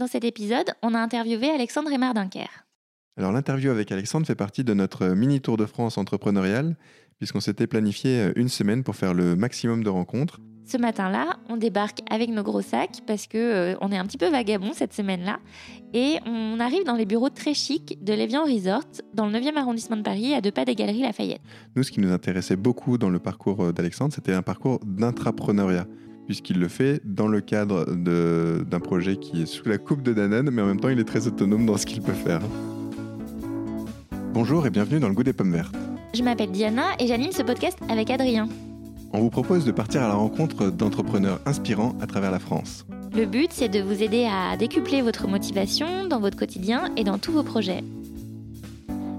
Dans cet épisode, on a interviewé Alexandre Aymar Dunker. Alors l'interview avec Alexandre fait partie de notre mini tour de France entrepreneurial, puisqu'on s'était planifié une semaine pour faire le maximum de rencontres. Ce matin-là, on débarque avec nos gros sacs parce que euh, on est un petit peu vagabond cette semaine-là et on arrive dans les bureaux très chics de l'Evian Resort dans le 9e arrondissement de Paris à deux pas des galeries Lafayette. Nous, ce qui nous intéressait beaucoup dans le parcours euh, d'Alexandre, c'était un parcours d'intrapreneuriat puisqu'il le fait dans le cadre d'un projet qui est sous la coupe de Danone, mais en même temps, il est très autonome dans ce qu'il peut faire. Bonjour et bienvenue dans le goût des pommes vertes. Je m'appelle Diana et j'anime ce podcast avec Adrien. On vous propose de partir à la rencontre d'entrepreneurs inspirants à travers la France. Le but, c'est de vous aider à décupler votre motivation dans votre quotidien et dans tous vos projets.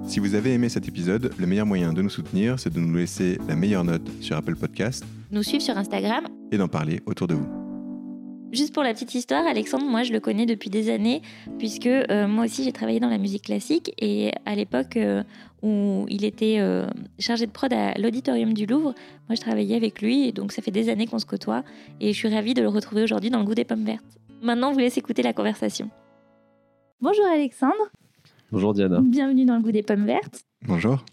Si vous avez aimé cet épisode, le meilleur moyen de nous soutenir, c'est de nous laisser la meilleure note sur Apple Podcast, nous suivre sur Instagram et d'en parler autour de vous. Juste pour la petite histoire, Alexandre, moi je le connais depuis des années, puisque euh, moi aussi j'ai travaillé dans la musique classique et à l'époque euh, où il était euh, chargé de prod à l'auditorium du Louvre, moi je travaillais avec lui et donc ça fait des années qu'on se côtoie et je suis ravie de le retrouver aujourd'hui dans le goût des pommes vertes. Maintenant, on vous laisse écouter la conversation. Bonjour Alexandre. Bonjour Diana. Bienvenue dans le goût des pommes vertes. Bonjour.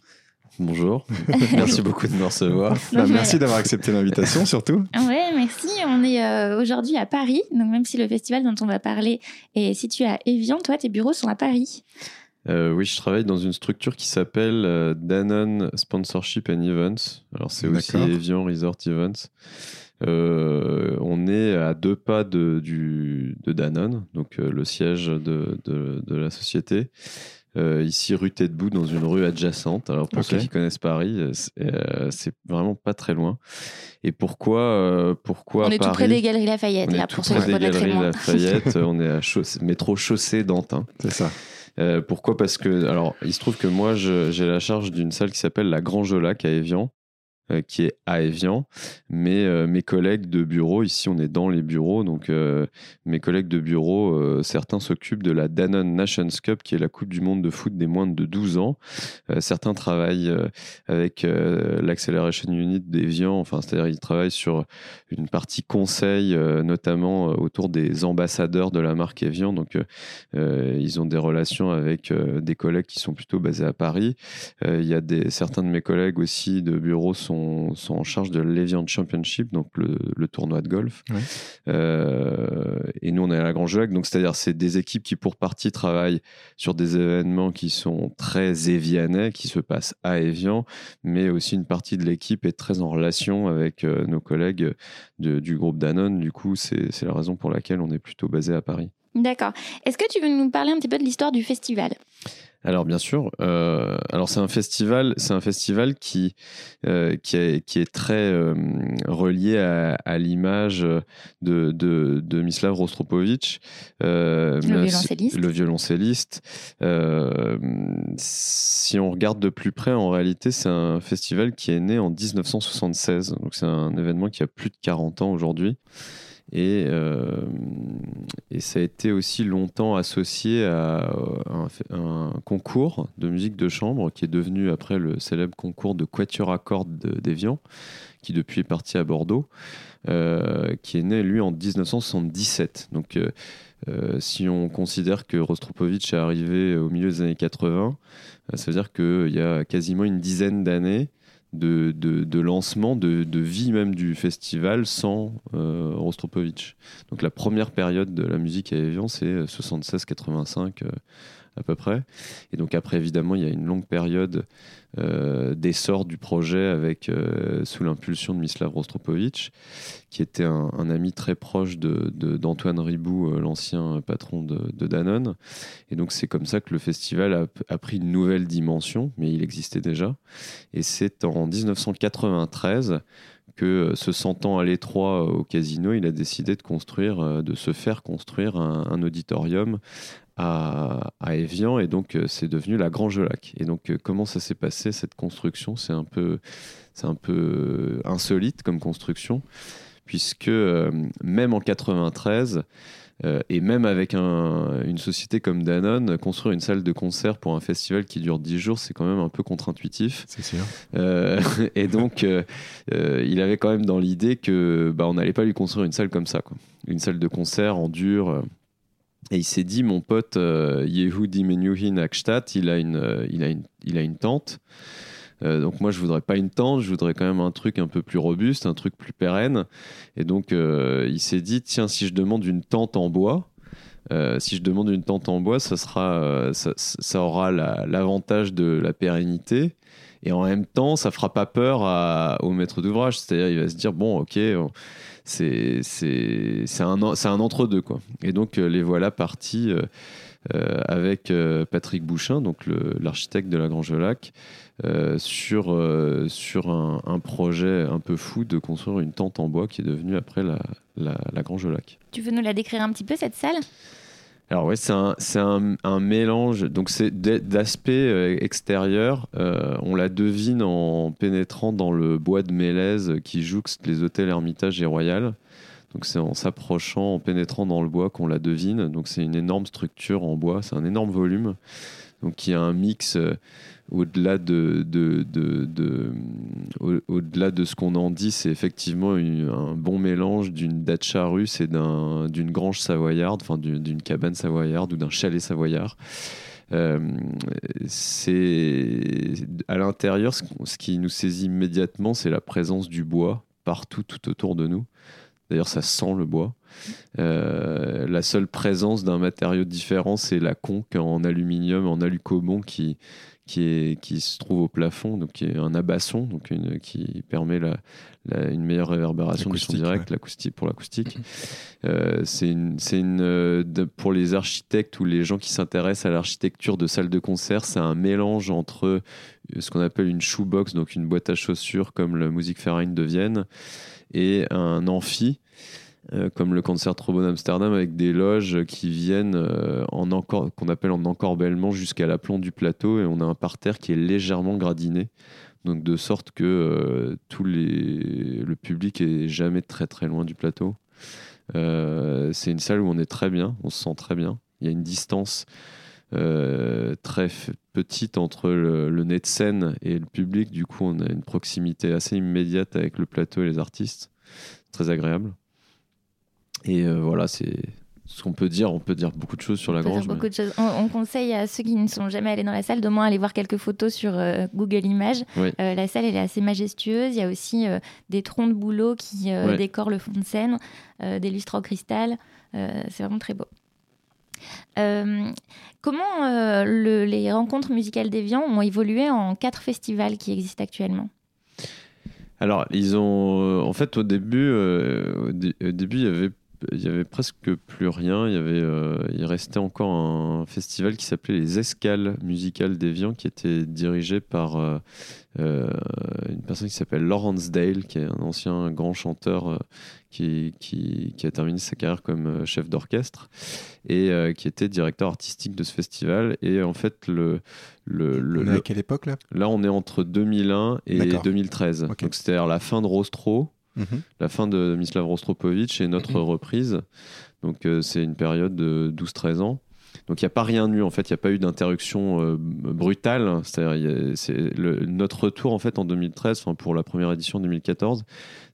Bonjour, merci beaucoup de me recevoir. Bah, merci d'avoir accepté l'invitation surtout. Oui, merci. On est euh, aujourd'hui à Paris, donc même si le festival dont on va parler est situé à Evian, toi tes bureaux sont à Paris. Euh, oui, je travaille dans une structure qui s'appelle euh, Danone Sponsorship and Events. Alors c'est aussi Evian Resort Events. on est à deux pas de, du, de Danone, donc le siège de, de, de la société. Euh, ici rue Tête-Bout, dans une rue adjacente. Alors pour ceux qui connaissent Paris, euh, euh, c'est vraiment pas très loin. Et pourquoi, pourquoi On est tout près des Galeries Lafayette. On est tout près des Galeries Lafayette. on est à métro chaussée d'Antin. C'est ça. pourquoi? Parce que, alors, il se trouve que moi, j'ai la charge d'une salle qui s'appelle la Grand Jolac à Évian, euh, qui est à Evian. Mais euh, mes collègues de bureau, ici on est dans les bureaux, donc euh, mes collègues de bureau, certains s'occupent de la Danone Nations Cup, qui est la Coupe du Monde de foot des moins de 12 ans. certains travaillent avec l'Acceleration Unit d'Evian, enfin c'est-à-dire ils travaillent sur une partie conseil, notamment autour des ambassadeurs de la marque Evian. Donc ils ont des relations avec des collègues qui sont plutôt basés à Paris. Il y a certains de mes collègues aussi de bureau sont sont, en charge de l'Evian Championship, donc le, tournoi de golf. Euh, et nous, on est à la Grande Jacques, donc c'est-à-dire c'est des équipes qui, pour partie, travaillent sur des événements qui sont très évianais, qui se passent à Evian, mais aussi une partie de l'équipe est très en relation avec euh, nos collègues du groupe Danone. Du coup, c'est la raison pour laquelle on est plutôt basé à Paris. D'accord. Est-ce que tu veux nous parler un petit peu de l'histoire du festival? Alors bien sûr, euh, alors c'est un festival, c'est un festival qui euh, qui, est, qui, est, très euh, relié à, l'image de, de, de Mislav Rostropovich, le violoncelliste. Le violoncelliste. si on regarde de plus près, en réalité, c'est un festival qui est né en 1976, donc c'est un événement qui a plus de 40 ans aujourd'hui. Et, euh, et, ça a été aussi longtemps associé à un, concours de musique de chambre qui est devenu après le célèbre concours de Quatuor à cordes d'Evian, qui depuis est parti à Bordeaux, euh, qui est né lui en 1977. Donc euh, si on considère que Rostropovitch est arrivé au milieu des années 80, ça veut dire qu'il y a quasiment une dizaine d'années, de, de, lancement, de, de, vie même du festival sans euh, Rostropovitch. Donc la première période de la musique à Evian, c'est 76-85 euh, à peu près. Et donc après, évidemment, il y a une longue période euh, d'essor du projet euh, sous l'impulsion de Mislav Rostropovitch, qui était un, ami très proche d'Antoine de, Ribou, euh, l'ancien patron de, Danone. Et donc c'est comme ça que le festival a, pris une nouvelle dimension, mais il existait déjà. Et c'est en 1993 que se sentant à l'étroit au casino, il a décidé de construire, de se faire construire un auditorium à, à Evian et donc euh, c'est devenu la Grange Lac. Et donc euh, comment ça s'est passé cette construction? C'est un peu, c'est un peu euh, insolite comme construction puisque même en 93 et même avec un, une société comme Danone, construire une salle de concert pour un festival qui dure 10 jours, c'est quand même un peu contre-intuitif. C'est sûr. et donc, il avait quand même dans l'idée que bah, on n'allait pas lui construire une salle comme ça, quoi. une salle de concert en dur Et il s'est dit, mon pote euh, Yehudi Menuhin Akstadt, il a une, euh, il a une, il a une tente. Euh, donc moi, je voudrais pas une tente, je voudrais quand même un truc un peu plus robuste, un truc plus pérenne. Et donc, euh, il s'est dit, tiens, si je demande une tente en bois, si je demande une tente en bois, ça, sera, ça, aura la- l'avantage de la pérennité. Et en même temps, ça fera pas peur au maître d'ouvrage. C'est-à-dire, il va se dire, bon, ok, c'est un, entre-deux. quoi. Et donc, euh, les voilà partis euh, euh, avec Patrick Bouchin, donc l'architecte de la Grange-Lac, sur, un, projet un peu fou de construire une tente en bois qui est devenue après la, la, la Grange-Lac. Tu veux nous la décrire un petit peu, cette salle? Alors ouais, c'est un, mélange. Donc c'est d'aspect euh, extérieur. euh, on la devine en pénétrant dans le bois de Mélèze qui jouxte les hôtels Hermitage et Royal. Donc c'est en s'approchant, en pénétrant dans le bois qu'on la devine. Donc c'est une énorme structure en bois, c'est un énorme volume. Donc il y a un mix euh, au-delà de, de, de, de- au- au-delà de ce qu'on en dit, c'est effectivement un bon mélange d'une dacha russe et d'un, d'une grange savoyarde, enfin d'une, d'une cabane savoyarde ou d'un chalet savoyard. Euh, c'est à l'intérieur, ce, ce qui nous saisit immédiatement, c'est la présence du bois partout, tout autour de nous. D'ailleurs, ça sent le bois. Euh, la seule présence d'un matériau différent, c'est la conque en aluminium, en alucobon qui, qui, est, qui se trouve au plafond, donc qui est un abasson, donc une, qui permet la, la- une meilleure réverbération du son direct, l'acoustique pour l'acoustique. Euh, c'est une, euh, de- pour les architectes ou les gens qui s'intéressent à l'architecture de salle de concert, c'est un mélange entre ce qu'on appelle une shoebox, donc une boîte à chaussures comme le Musikverein de Vienne, et un amphi. euh, comme le concert Trombone Amsterdam avec des loges qui viennent euh, en qu'on appelle en encorbellement jusqu'à l'aplomb du plateau et on a un parterre qui est légèrement gradiné donc de sorte que euh, le public est jamais très très loin du plateau c'est une salle où on est très bien, on se sent très bien. Il y a une distance euh, très petite entre le, le nez de scène et le public. Du coup, on a une proximité assez immédiate avec le plateau et les artistes. Très agréable. Et euh, voilà, c'est ce qu'on peut dire. On peut dire beaucoup de choses sur la On dire grange. mais- beaucoup de choses. On, on conseille à ceux qui ne sont jamais allés dans la salle d'au moins aller voir quelques photos sur euh, Google Images. Oui. La salle elle est assez majestueuse. Il y a aussi des troncs de bouleau qui Ouais. décorent le fond de scène, des lustres en cristal. C'est vraiment très beau. Euh, comment euh, le- les rencontres musicales d'Evian ont évolué en quatre festivals qui existent actuellement? Alors, ils ont. euh, en fait, au début, au, dé- au début, il y avait. Il y avait presque plus rien. Il y avait, euh, il restait encore un festival qui s'appelait les Escales musicales d'Evian, qui était dirigé par euh, euh, une personne qui s'appelle Lawrence Dale, qui est un ancien grand chanteur euh, qui, qui, qui a terminé sa carrière comme chef d'orchestre et qui était directeur artistique de ce festival. Et en fait, le, le, le- On est à quelle époque là? Là, on est entre 2001 et D'accord. 2013. Ok. Donc, c'est-à-dire la fin de Rostro, Mhm. la fin de Mislav Rostropovitch et notre reprise. Donc, euh, c'est une période de 12-13 ans. Donc, il n'y a pas rien eu, en fait. Il n'y a pas eu d'interruption euh, brutale. C'est-à-dire, notre retour, en fait, en 2013, enfin, pour la première édition en 2014,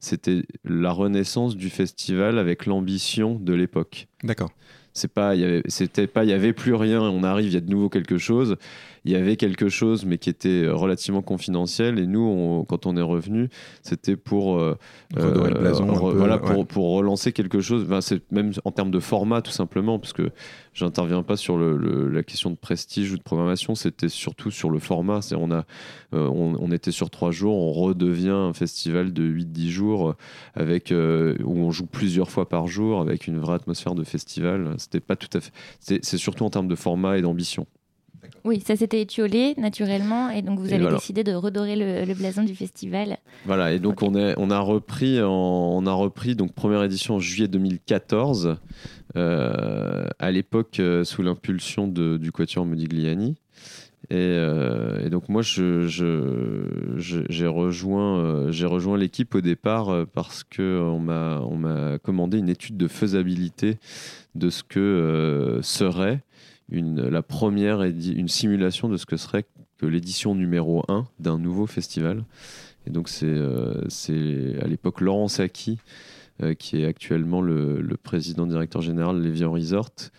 c'était la renaissance du festival avec l'ambition de l'époque. D'accord. C'est pas, il y avait, c'était pas, il y avait plus rien. On arrive, il y a de nouveau quelque chose. Il y avait quelque chose, mais qui était relativement confidentiel. Et nous, on- quand on est revenu, c'était pour euh, Redorer le blason. un re- peu, voilà, ouais. pour, relancer quelque chose. Enfin, c'est même en termes de format, tout simplement, parce que j'interviens pas sur le, le- la question de prestige ou de programmation. C'était surtout sur le format. C'est on a, euh, on, on était sur trois jours, on redevient un festival de 8-10 jours euh, avec euh, où on joue plusieurs fois par jour avec une vraie atmosphère de festival. C'était pas tout à fait. C'est surtout en termes de format et d'ambition. Oui, ça s'était étiolé naturellement et donc vous Et avez voilà. décidé de redorer le, le blason du festival. Voilà, et donc on, est, on a repris, en- on a repris donc première édition en juillet 2014, euh, à l'époque euh, sous l'impulsion de- du quatuor Modigliani. Et, euh, et donc moi, je- je- je- j'ai rejoint, euh, l'équipe au départ euh, parce que on m'a, commandé une étude de faisabilité de ce que serait une, la première une simulation de ce que serait que l'édition numéro 1 d'un nouveau festival. Et donc c'est euh, à l'époque Laurent Saki, euh, qui est actuellement le, président directeur général de l'Evian Resort,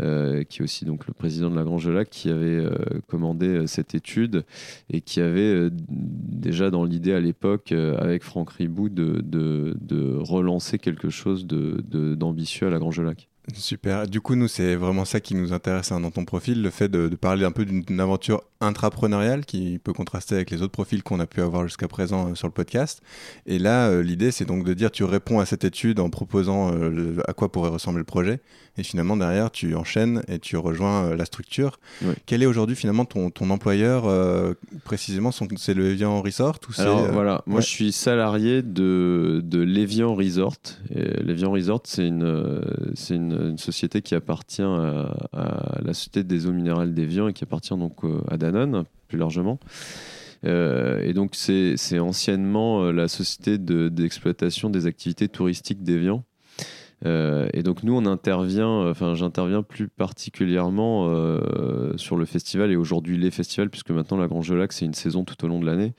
euh, qui est aussi donc le président de la Grange Lac, qui avait commandé cette étude et qui avait déjà dans l'idée à l'époque, avec Franck Ribou, de, relancer quelque chose d'ambitieux de, à la Grange Lac. Super. Du coup, nous, c'est vraiment ça qui nous intéresse hein, dans ton profil, le fait de, parler un peu d'une aventure intrapreneuriale qui peut contraster avec les autres profils qu'on a pu avoir jusqu'à présent euh, sur le podcast. Et là, euh, l'idée, c'est donc de dire, tu réponds à cette étude en proposant euh, à quoi pourrait ressembler le projet. Et finalement, derrière, tu enchaînes et tu rejoins la structure. Quel est aujourd'hui, finalement, ton, ton employeur Précisément, c'est le Evian Resort ou Alors, voilà, moi, je suis salarié de, de l'Evian Resort. L'Evian Resort, c'est une, une une, société qui appartient à, la Société des eaux minérales d'Evian et qui appartient donc euh, à Danone plus largement. Euh, et donc c'est anciennement euh, la société d'exploitation des activités touristiques d'Evian. Et donc nous on intervient, enfin j'interviens plus particulièrement sur le festival et aujourd'hui les festivals puisque maintenant la Grange Lac c'est une saison tout au long de l'année.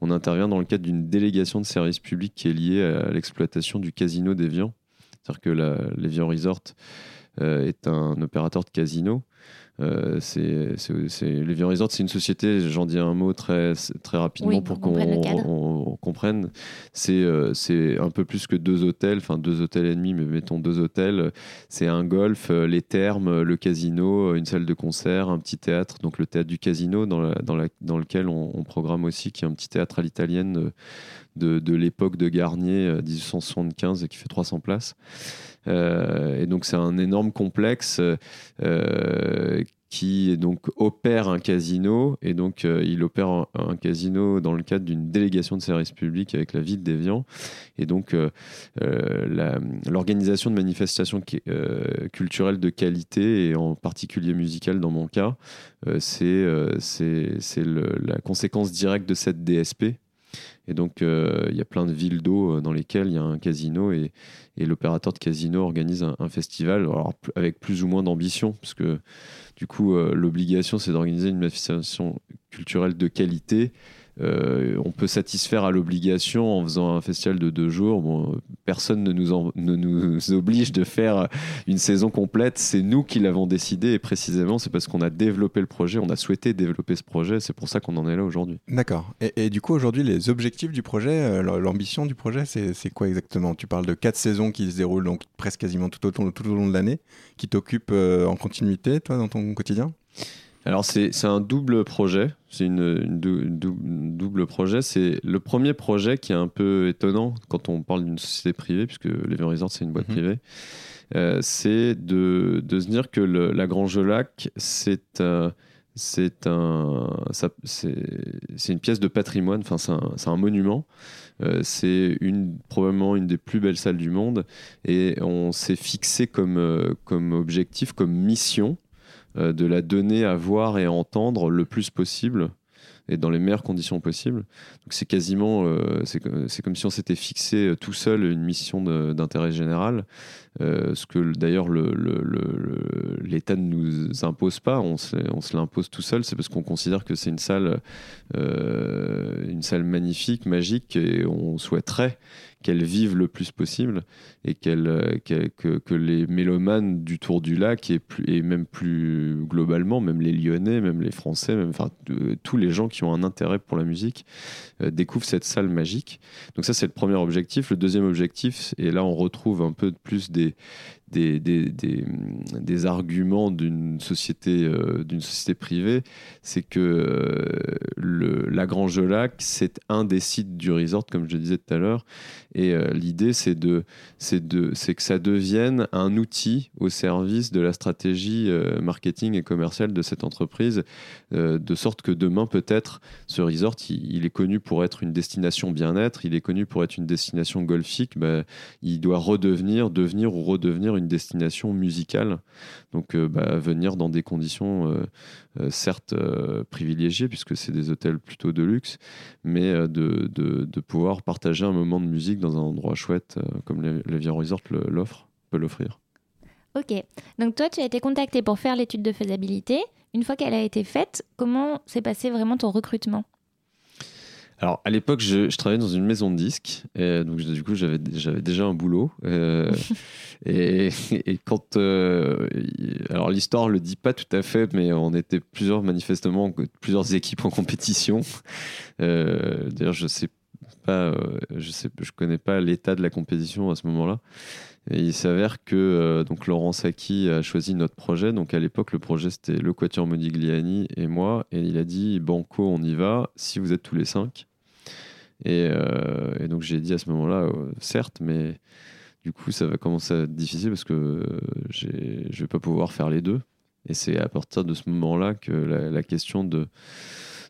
On intervient dans le cadre d'une délégation de service public qui est liée à l'exploitation du casino d'Evian c'est-à-dire que l'Evian Resort euh, est un opérateur de casino. Euh, c'est, l'Evian Resort, c'est une société, j'en dis un mot très, très rapidement pour qu'on comprenne. C'est, euh, c'est un peu plus que deux hôtels, enfin deux hôtels et demi, mais mettons deux hôtels. C'est un golf, les thermes, le casino, une salle de concert, un petit théâtre, donc le théâtre du casino, dans, dans, la, dans lequel on, on, programme aussi, qui est un petit théâtre à l'italienne de, l'époque de Garnier, 1875, euh, qui fait 300 places. Euh, et donc c'est un énorme complexe euh, qui donc opère un casino. Et donc il opère un, casino dans le cadre d'une délégation de service public avec la ville d'Evian et donc l'organisation de manifestations culturelles de qualité et en particulier musicales dans mon cas c'est la conséquence directe de cette DSP et donc, euh, il y a plein de villes d'eau euh, dans lesquelles il y a un casino et, l'opérateur de casino organise un, festival, avec plus ou moins d'ambition, parce que du coup, euh, l'obligation, c'est d'organiser une manifestation culturelle de qualité euh, on peut satisfaire à l'obligation en faisant un festival de deux jours. Bon, personne ne nous, oblige de faire une saison complète. C'est nous qui l'avons décidé et précisément, c'est parce qu'on a développé le projet, on a souhaité développer ce projet. C'est pour ça qu'on en est là aujourd'hui. D'accord. Et, du coup, aujourd'hui, les objectifs du projet, euh, l'ambition du projet, c'est quoi exactement? Tu parles de quatre saisons qui se déroulent donc presque quasiment tout au, tout au long de l'année, qui t'occupent euh, en continuité, toi, dans ton quotidien? Alors c'est un double projet, c'est une, double projet. C'est le premier projet qui est un peu étonnant quand on parle d'une société privée, puisque l'Evian Resort c'est une boîte mhm. privée. Euh, c'est de, de, se dire que la Grange Lac, c'est euh, c'est un, c'est une pièce de patrimoine, enfin c'est un, un, monument. Euh, c'est une, probablement une des plus belles salles du monde et on s'est fixé comme, comme objectif, comme mission euh, de la donner à voir et à entendre le plus possible et dans les meilleures conditions possibles. Donc c'est quasiment, euh, c'est comme si on s'était fixé euh, tout seul une mission d'intérêt général, ce que d'ailleurs l'État ne nous impose pas, on se, on se l'impose tout seul, c'est parce qu'on considère que c'est une salle, une salle magnifique, magique, et on souhaiterait qu'elle vive le plus possible et euh, que, les mélomanes du Tour du Lac et même plus globalement, même les Lyonnais, même les Français, même enfin tous les gens qui ont un intérêt pour la musique euh, découvrent cette salle magique. Donc ça c'est le premier objectif. Le deuxième objectif, et là on retrouve un peu plus des, des, des, des, arguments d'une société, euh, d'une société privée, c'est que euh, le, la Grange Lac, c'est un des sites du resort, comme je disais tout à l'heure. Et euh, l'idée, c'est de, c'est de, c'est que ça devienne un outil au service de la stratégie marketing et commerciale de cette entreprise, de sorte que demain, peut-être, ce resort, il, est connu pour être une destination bien-être, il est connu pour être une destination golfique. Bah, il doit redevenir, devenir ou redevenir destination musicale. Donc, euh, bah, venir dans des conditions euh, euh, certes privilégiées, puisque c'est des hôtels plutôt de luxe, mais de, de, pouvoir partager un moment de musique dans un endroit chouette comme le Resort l'offre, peut l'offrir. Ok, donc toi, tu as été contacté pour faire l'étude de faisabilité. Une fois qu'elle a été faite, comment s'est passé vraiment ton recrutement? Alors, à l'époque, je, je travaillais dans une maison de disques. Et donc, du coup, j'avais j'avais déjà un boulot. euh, et, et quand. euh, alors, l'histoire le dit pas tout à fait, mais on était plusieurs, manifestement, plusieurs équipes en compétition. Euh, D'ailleurs, je sais pas. je sais, je connais pas l'état de la compétition à ce moment-là. Et il s'avère que euh, donc Laurent Sacchi a choisi notre projet. Donc à l'époque, le projet c'était le Quatuor Modigliani et moi. Et il a dit Banco, on y va, si vous êtes tous les cinq. Et, euh, et donc j'ai dit à ce moment-là, euh, certes, mais du coup ça va commencer à être difficile parce que euh, je vais pas pouvoir faire les deux. Et c'est à partir de ce moment-là que la, question de,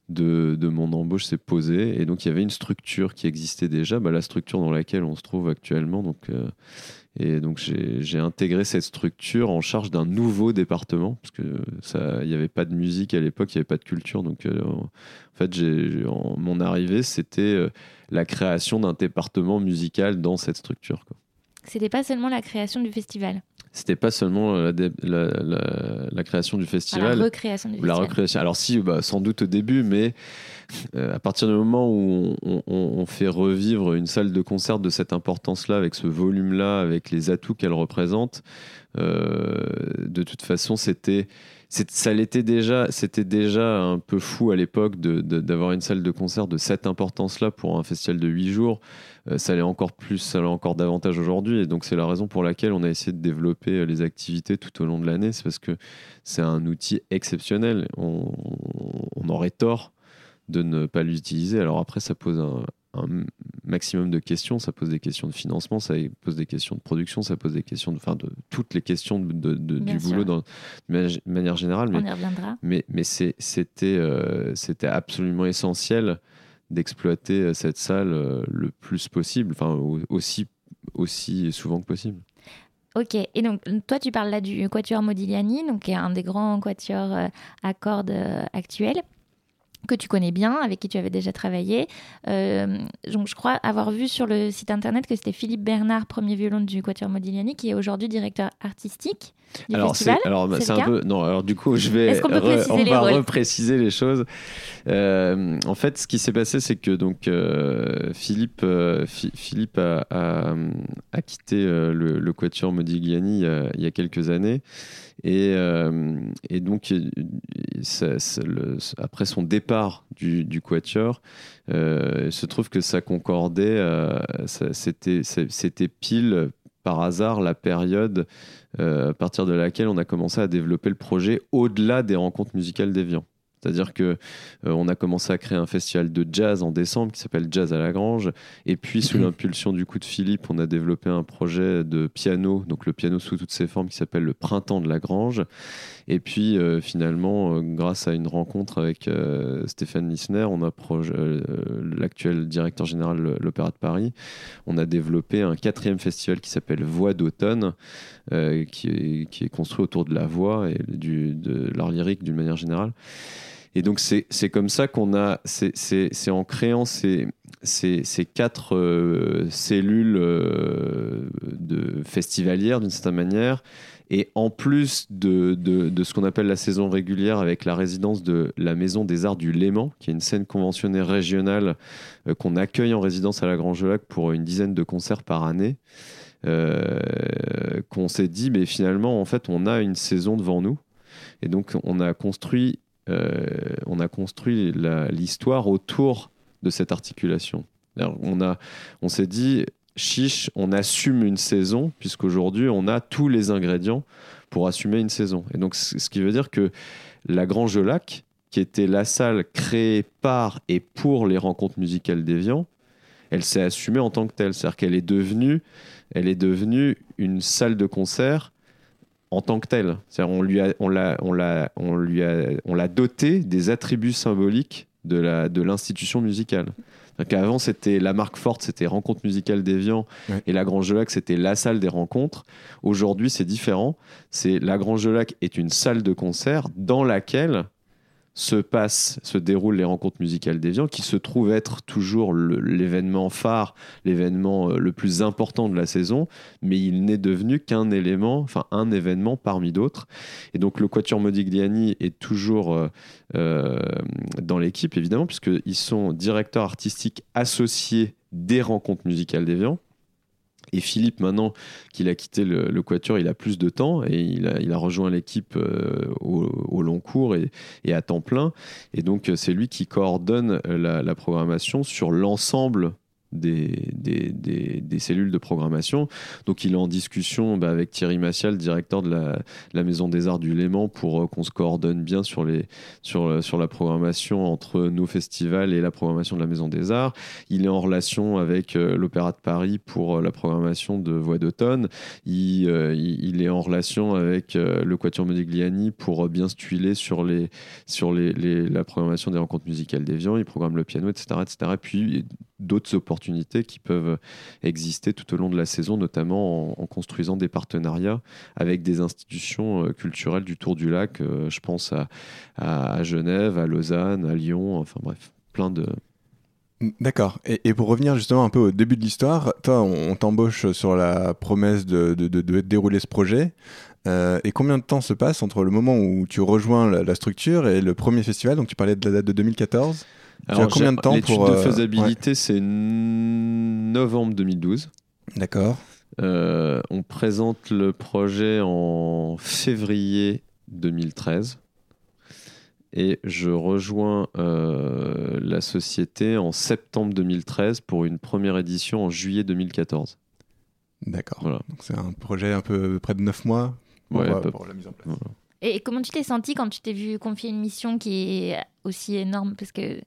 mon embauche s'est posée. Et donc il y avait une structure qui existait déjà, bah, la structure dans laquelle on se trouve actuellement. Et donc j'ai intégré cette structure en charge d'un nouveau département parce que ça, il n'y avait pas de musique à l'époque, il n'y avait pas de culture. Donc euh, en fait, mon arrivée, c'était euh, la création d'un département musical dans cette structure. C'était pas seulement la création du festival, C'était pas seulement la, dé- la- la- la création du enfin, la festival. recréation du Ou la festival. recréation. Alors si, bah, sans doute au début, mais euh, à partir du moment où on, on- on fait revivre une salle de concert de cette importance-là, avec ce volume-là, avec les atouts qu'elle représente, euh, de toute façon, c'était, ça l'était déjà, c'était déjà un peu fou à l'époque d'avoir une salle de concert de cette importance-là pour un festival de 8 jours. Euh, ça l'est encore plus, ça l'est encore davantage aujourd'hui. Et donc c'est la raison pour laquelle on a essayé de développer euh, les activités tout au long de l'année. C'est parce que c'est un outil exceptionnel. On, on aurait tort de ne pas l'utiliser. Alors après, ça pose un, un maximum de questions. Ça pose des questions de financement, ça pose des questions de production, ça pose des questions de, enfin, de toutes les questions de, de- de- Bien du sûr. boulot dans, de mani- manière générale. Mais, On y reviendra. mais, mais c'est- c'était euh, c'était absolument essentiel d'exploiter euh, cette salle euh, le plus possible, enfin au- aussi, aussi souvent que possible. Ok, et donc toi tu parles là du Quatuor Modigliani, donc qui est un des grands quatuors à cordes actuels que tu connais bien, avec qui tu avais déjà travaillé. Euh, donc je crois avoir vu sur le site internet que c'était Philippe Bernard, premier violon du Quatuor Modigliani, qui est aujourd'hui directeur artistique du alors festival. alors bah, c'est un peu non alors du coup je vais Est-ce qu'on peut re- on les va repréciser les choses Euh, en fait ce qui s'est passé c'est que donc euh, Philippe Phi- Philippe a, a- a quitté le, le quatuor Modigliani il y a, il y a quelques années et, euh, et donc après son départ du, quatuor euh, il se trouve que ça concordait euh, c'était pile par hasard la période à partir de laquelle on a commencé à développer le projet au-delà des rencontres musicales d'Evian. C'est-à-dire que euh, on a commencé à créer un festival de jazz en décembre qui s'appelle Jazz à la Grange, et puis sous l'impulsion du coup de Philippe, on a développé un projet de piano, donc le piano sous toutes ses formes, qui s'appelle le Printemps de la Grange. Et puis euh, finalement, euh, grâce à une rencontre avec Stéphane Lissner, on a l'actuel directeur général de l'Opéra de Paris, on a développé un quatrième festival qui s'appelle Voix d'automne, qui, est, qui est construit autour de la voix et du, de l'art lyrique d'une manière générale. Et donc c'est comme ça qu'on a, c'est- en créant ces, ces, ces quatre euh, cellules euh, de festivalières d'une certaine manière, et en plus de, de, de ce qu'on appelle la saison régulière avec la résidence de la Maison des Arts du Léman, qui est une scène conventionnée régionale euh, qu'on accueille en résidence à la Grange-Lac pour une dizaine de concerts par année, qu'on s'est dit, mais finalement, en fait, on a une saison devant nous. Et donc, on a construit, on a construit l'histoire autour de cette articulation. On, on s'est dit, chiche, on assume une saison, puisqu'aujourd'hui, on a tous les ingrédients pour assumer une saison. Et donc, ce qui veut dire que la Grange Lac, qui était la salle créée par et pour les rencontres musicales d'Evian, elle s'est assumée en tant que telle. C'est-à-dire qu'elle est devenue, elle est devenue une salle de concert en tant que telle. C'est-à-dire on lui a, on l'a, on l'a, on lui a, on l'a doté des attributs symboliques de la, de l'institution musicale. Qu'avant c'était la marque forte, c'était Rencontre musicale d'Evian, Ouais. et la Grange Lac c'était la salle des rencontres. Aujourd'hui c'est différent. C'est la Grange Lac est une salle de concert dans laquelle se passent, se déroulent les rencontres musicales d'Evian, qui se trouve être toujours l'événement phare, l'événement euh, le plus important de la saison, mais il n'est devenu qu'un élément, enfin un événement parmi d'autres. Et donc le Quatuor Modigliani est toujours euh, euh, dans l'équipe, évidemment, puisqu'ils sont directeurs artistiques associés des rencontres musicales d'Evian. Et Philippe, maintenant qu'il a quitté le, Quatuor, il a plus de temps et il a, rejoint l'équipe euh, au, long cours et, à temps plein. Et donc, c'est lui qui coordonne la programmation sur l'ensemble des, des, cellules de programmation. Donc il est en discussion bah, avec Thierry Massial, directeur de la, Maison des Arts du Léman, pour euh, qu'on se coordonne bien sur, les, sur, sur la programmation entre nos festivals et la programmation de la Maison des Arts. Il est en relation avec euh, l'Opéra de Paris pour euh, la programmation de Voix d'automne. Il, est en relation avec le Quatuor Modigliani pour bien se tuiler sur, les, sur la programmation des rencontres musicales d'Evian. Il programme le piano, etc. etc. Et puis d'autres opportunités qui peuvent exister tout au long de la saison, notamment en, construisant des partenariats avec des institutions euh, culturelles du Tour du Lac. Euh, je pense à, à, Genève, à Lausanne, à Lyon, enfin bref, plein de, D'accord. Et, pour revenir justement un peu au début de l'histoire, toi, on, t'embauche sur la promesse de, de, dérouler ce projet. Euh, et combien de temps se passe entre le moment où tu rejoins la, la, structure et le premier festival? Donc tu parlais de la date de 2014. Alors, combien de temps pour de euh, faisabilité C'est novembre 2012. D'accord. Euh, on présente le projet en février 2013 et je rejoins euh, la société en septembre 2013 pour une première édition en juillet 2014. D'accord. Voilà. Donc c'est un projet un peu près de 9 mois pour, pour la mise en place. Et comment tu t'es senti quand tu t'es vu confier une mission qui est aussi énorme? Parce que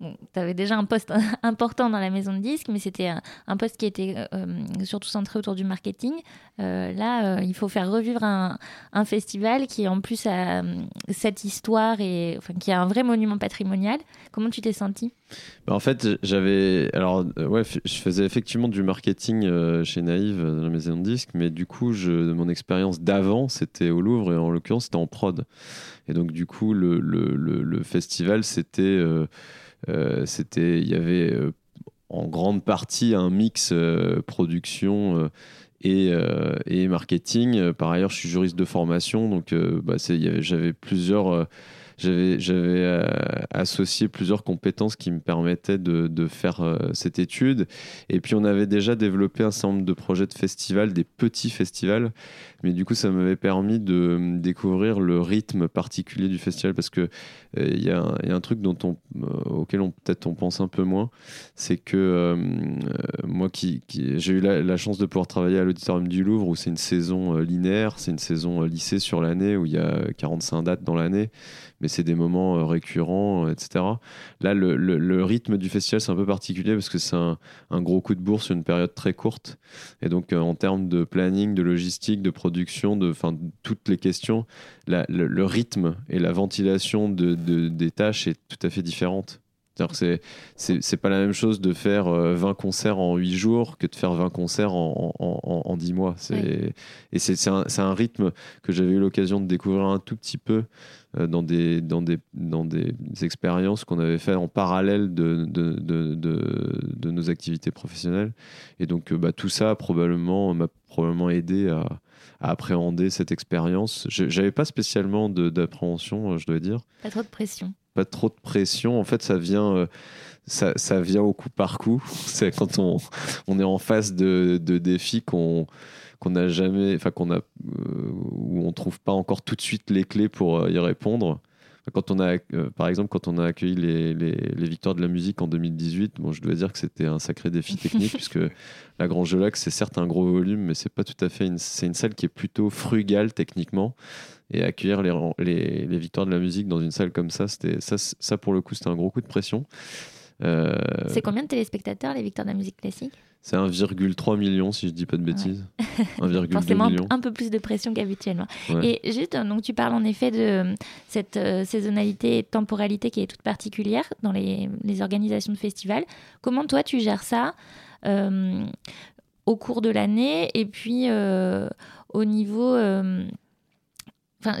tu avais déjà un poste important dans la maison de disques, mais c'était un, poste qui était euh, euh, surtout centré autour du marketing. Euh, là, il faut faire revivre un, festival qui, en plus, a cette histoire et qui a un vrai monument patrimonial. Comment tu t'es senti? Bah, En fait, j'avais. Alors, ouais, je faisais effectivement du marketing chez Naïve dans la maison de disques, mais du coup, je, mon expérience d'avant, c'était au Louvre et en l'occurrence, c'était en prod. Et donc, du coup, le festival, c'était. Euh, c'était, il y avait euh, en grande partie un mix euh, production et, et, marketing. Par ailleurs, je suis juriste de formation, donc bah, j'avais plusieurs j'avais associé plusieurs compétences qui me permettaient de, de faire cette étude et puis on avait déjà développé un certain nombre de projets de festivals des petits festivals mais du coup ça m'avait permis de découvrir le rythme particulier du festival parce que il y, a un truc dont on, euh, auquel on peut-être on pense un peu moins, c'est que euh, moi qui, j'ai eu la, chance de pouvoir travailler à l'auditorium du Louvre où c'est une saison euh, linéaire, c'est une saison lycée sur l'année où il y a 45 dates dans l'année, mais c'est des moments récurrents, etc. Là, le, le, rythme du festival c'est un peu particulier parce que c'est un, un, gros coup de bourse sur une période très courte, et donc en termes de planning, de logistique, de production, de, fin, toutes les questions, le, rythme et la ventilation de, des tâches est tout à fait différente. C'est, c'est, pas la même chose de faire 20 euh, concerts en 8 jours que de faire 20 concerts en, en, 10 mois. Et c'est, un, un, rythme que j'avais eu l'occasion de découvrir un tout petit peu euh, dans, des, dans, des, dans des expériences qu'on avait fait en parallèle de, de, de, de, nos activités professionnelles. Et donc euh, bah, tout ça probablement, m'a probablement aidé à, à appréhender cette expérience. J'avais pas spécialement d'appréhension, euh, je dois dire. Pas trop de pression. Pas trop de pression. En fait, ça vient. Euh, ça, ça, vient au coup par coup. C'est quand on, on, est en face de, de défis qu'on qu'on n'a jamais, enfin qu'on a, euh, où on trouve pas encore tout de suite les clés pour y répondre. Quand on a, euh, par exemple, quand on a accueilli les, les, victoires de la musique en 2018, bon, je dois dire que c'était un sacré défi technique, puisque la Grange Lac, c'est certes un gros volume, mais c'est pas tout à fait une, c'est une salle qui est plutôt frugale techniquement. Et accueillir les, les, les, victoires de la musique dans une salle comme ça, c'était, ça, ça pour le coup, c'était un gros coup de pression. Euh, c'est combien de téléspectateurs, les victoires de la musique classique? C'est 1,3 million, si je dis pas de bêtises. 1,2 Forcément, un peu plus de pression qu'habituellement. Et juste, donc tu parles en effet de cette euh, saisonnalité et temporalité qui est toute particulière dans les, les organisations de festivals. Comment toi, tu gères ça euh, au cours de l'année et puis euh, au niveau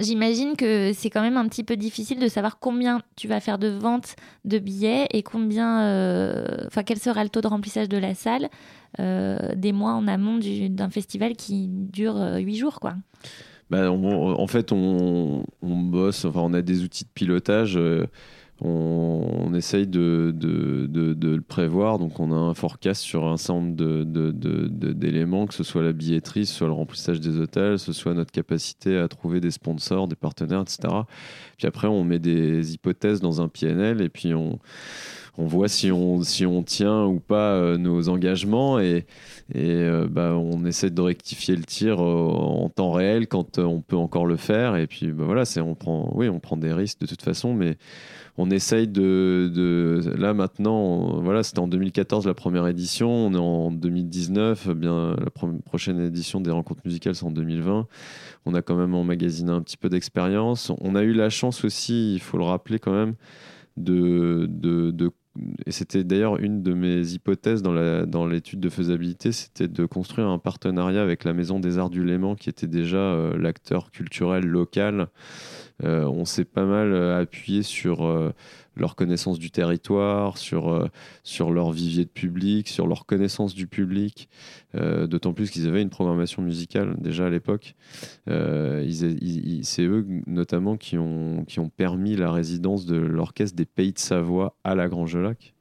J'imagine que c'est quand même un petit peu difficile de savoir combien tu vas faire de ventes de billets et combien, euh, enfin, quel sera le taux de remplissage de la salle euh, des mois en amont d'un festival qui dure euh, huit jours, quoi. Bah, en fait, on, bosse, enfin, on a des outils de pilotage on, essaye de, le prévoir. Donc, on a un forecast sur un nombre d'éléments, que ce soit la billetterie, soit le remplissage des hôtels, ce soit notre capacité à trouver des sponsors, des partenaires, etc. Puis après, on met des hypothèses dans un PNL et puis on on voit si on, si on tient ou pas euh, nos engagements et, et euh, bah, on essaie de rectifier le tir euh, en temps réel quand on peut encore le faire. Et puis bah, voilà, on prend, oui, on prend des risques de toute façon, mais on essaye de, là maintenant, voilà, c'était en 2014 la première édition, on est en 2019, eh bien la prochaine édition des rencontres musicales c'est en 2020. On a quand même emmagasiné un petit peu d'expérience. On a eu la chance aussi, il faut le rappeler quand même, de, de, et c'était d'ailleurs une de mes hypothèses dans l'étude de faisabilité, c'était de construire un partenariat avec la Maison des Arts du Léman, qui était déjà euh, l'acteur culturel local. Euh, on s'est pas mal euh, appuyé sur leur connaissance du territoire, sur, sur leur vivier de public, sur leur connaissance du public, d'autant plus qu'ils avaient une programmation musicale déjà à l'époque. c'est eux notamment qui ont, qui ont permis la résidence de l'orchestre des Pays de Savoie à la Grange Lac.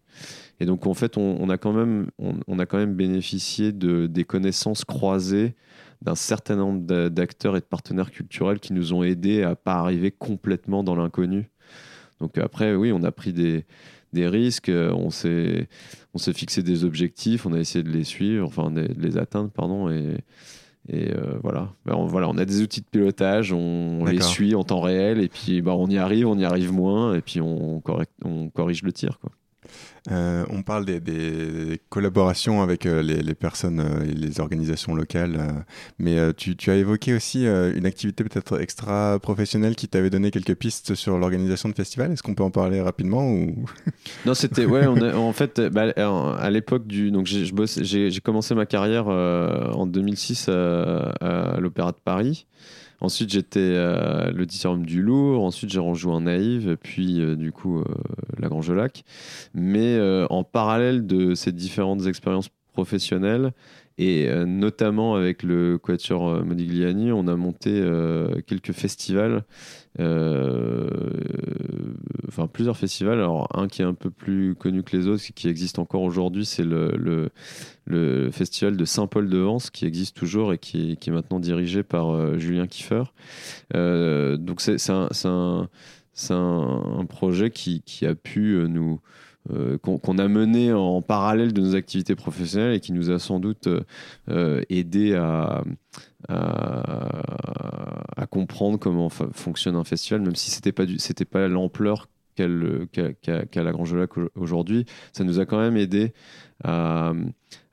Et donc en fait, on, a, quand même, on, a quand même bénéficié de, des connaissances croisées d'un certain nombre d'acteurs et de partenaires culturels qui nous ont aidés à pas arriver complètement dans l'inconnu. Donc après, oui, on a pris des, des risques, on s'est on s'est fixé des objectifs, on a essayé de les suivre, enfin de les atteindre, pardon, et, et euh, voilà. Ben, on, voilà, on a des outils de pilotage, on, les suit en temps réel, et puis bah, on y arrive, on y arrive moins, et puis on, on corrige le tir, quoi. Euh, on parle des, collaborations avec euh, les, personnes euh, et les organisations locales, mais tu, as évoqué aussi une activité peut-être extra-professionnelle qui t'avait donné quelques pistes sur l'organisation de festivals. Est-ce qu'on peut en parler rapidement. Non, c'était en fait, bah, à l'époque du donc j'ai commencé ma carrière en 2006 à l'Opéra de Paris. Ensuite, j'étais à l'auditorium du Louvre. Ensuite, j'ai rejoint Naïve, puis euh, du coup euh, la Grange Lac. Mais euh, en parallèle de ces différentes expériences professionnelles, et notamment avec le Quatuor Modigliani, on a monté quelques festivals euh, enfin plusieurs festivals. Alors un qui est un peu plus connu que les autres, qui existe encore aujourd'hui, c'est le, festival de Saint-Paul-de-Vence, qui existe toujours et qui est, maintenant dirigé par euh, Julien Kiefer. Euh, donc c'est un, un, un, projet qui, qui, a pu nous qu'on a mené en parallèle de nos activités professionnelles et qui nous a sans doute aidé à, à, comprendre comment fonctionne un festival, même si c'était pas pas l'ampleur qu'a la Grange Lac aujourd'hui, ça nous a quand même aidé à,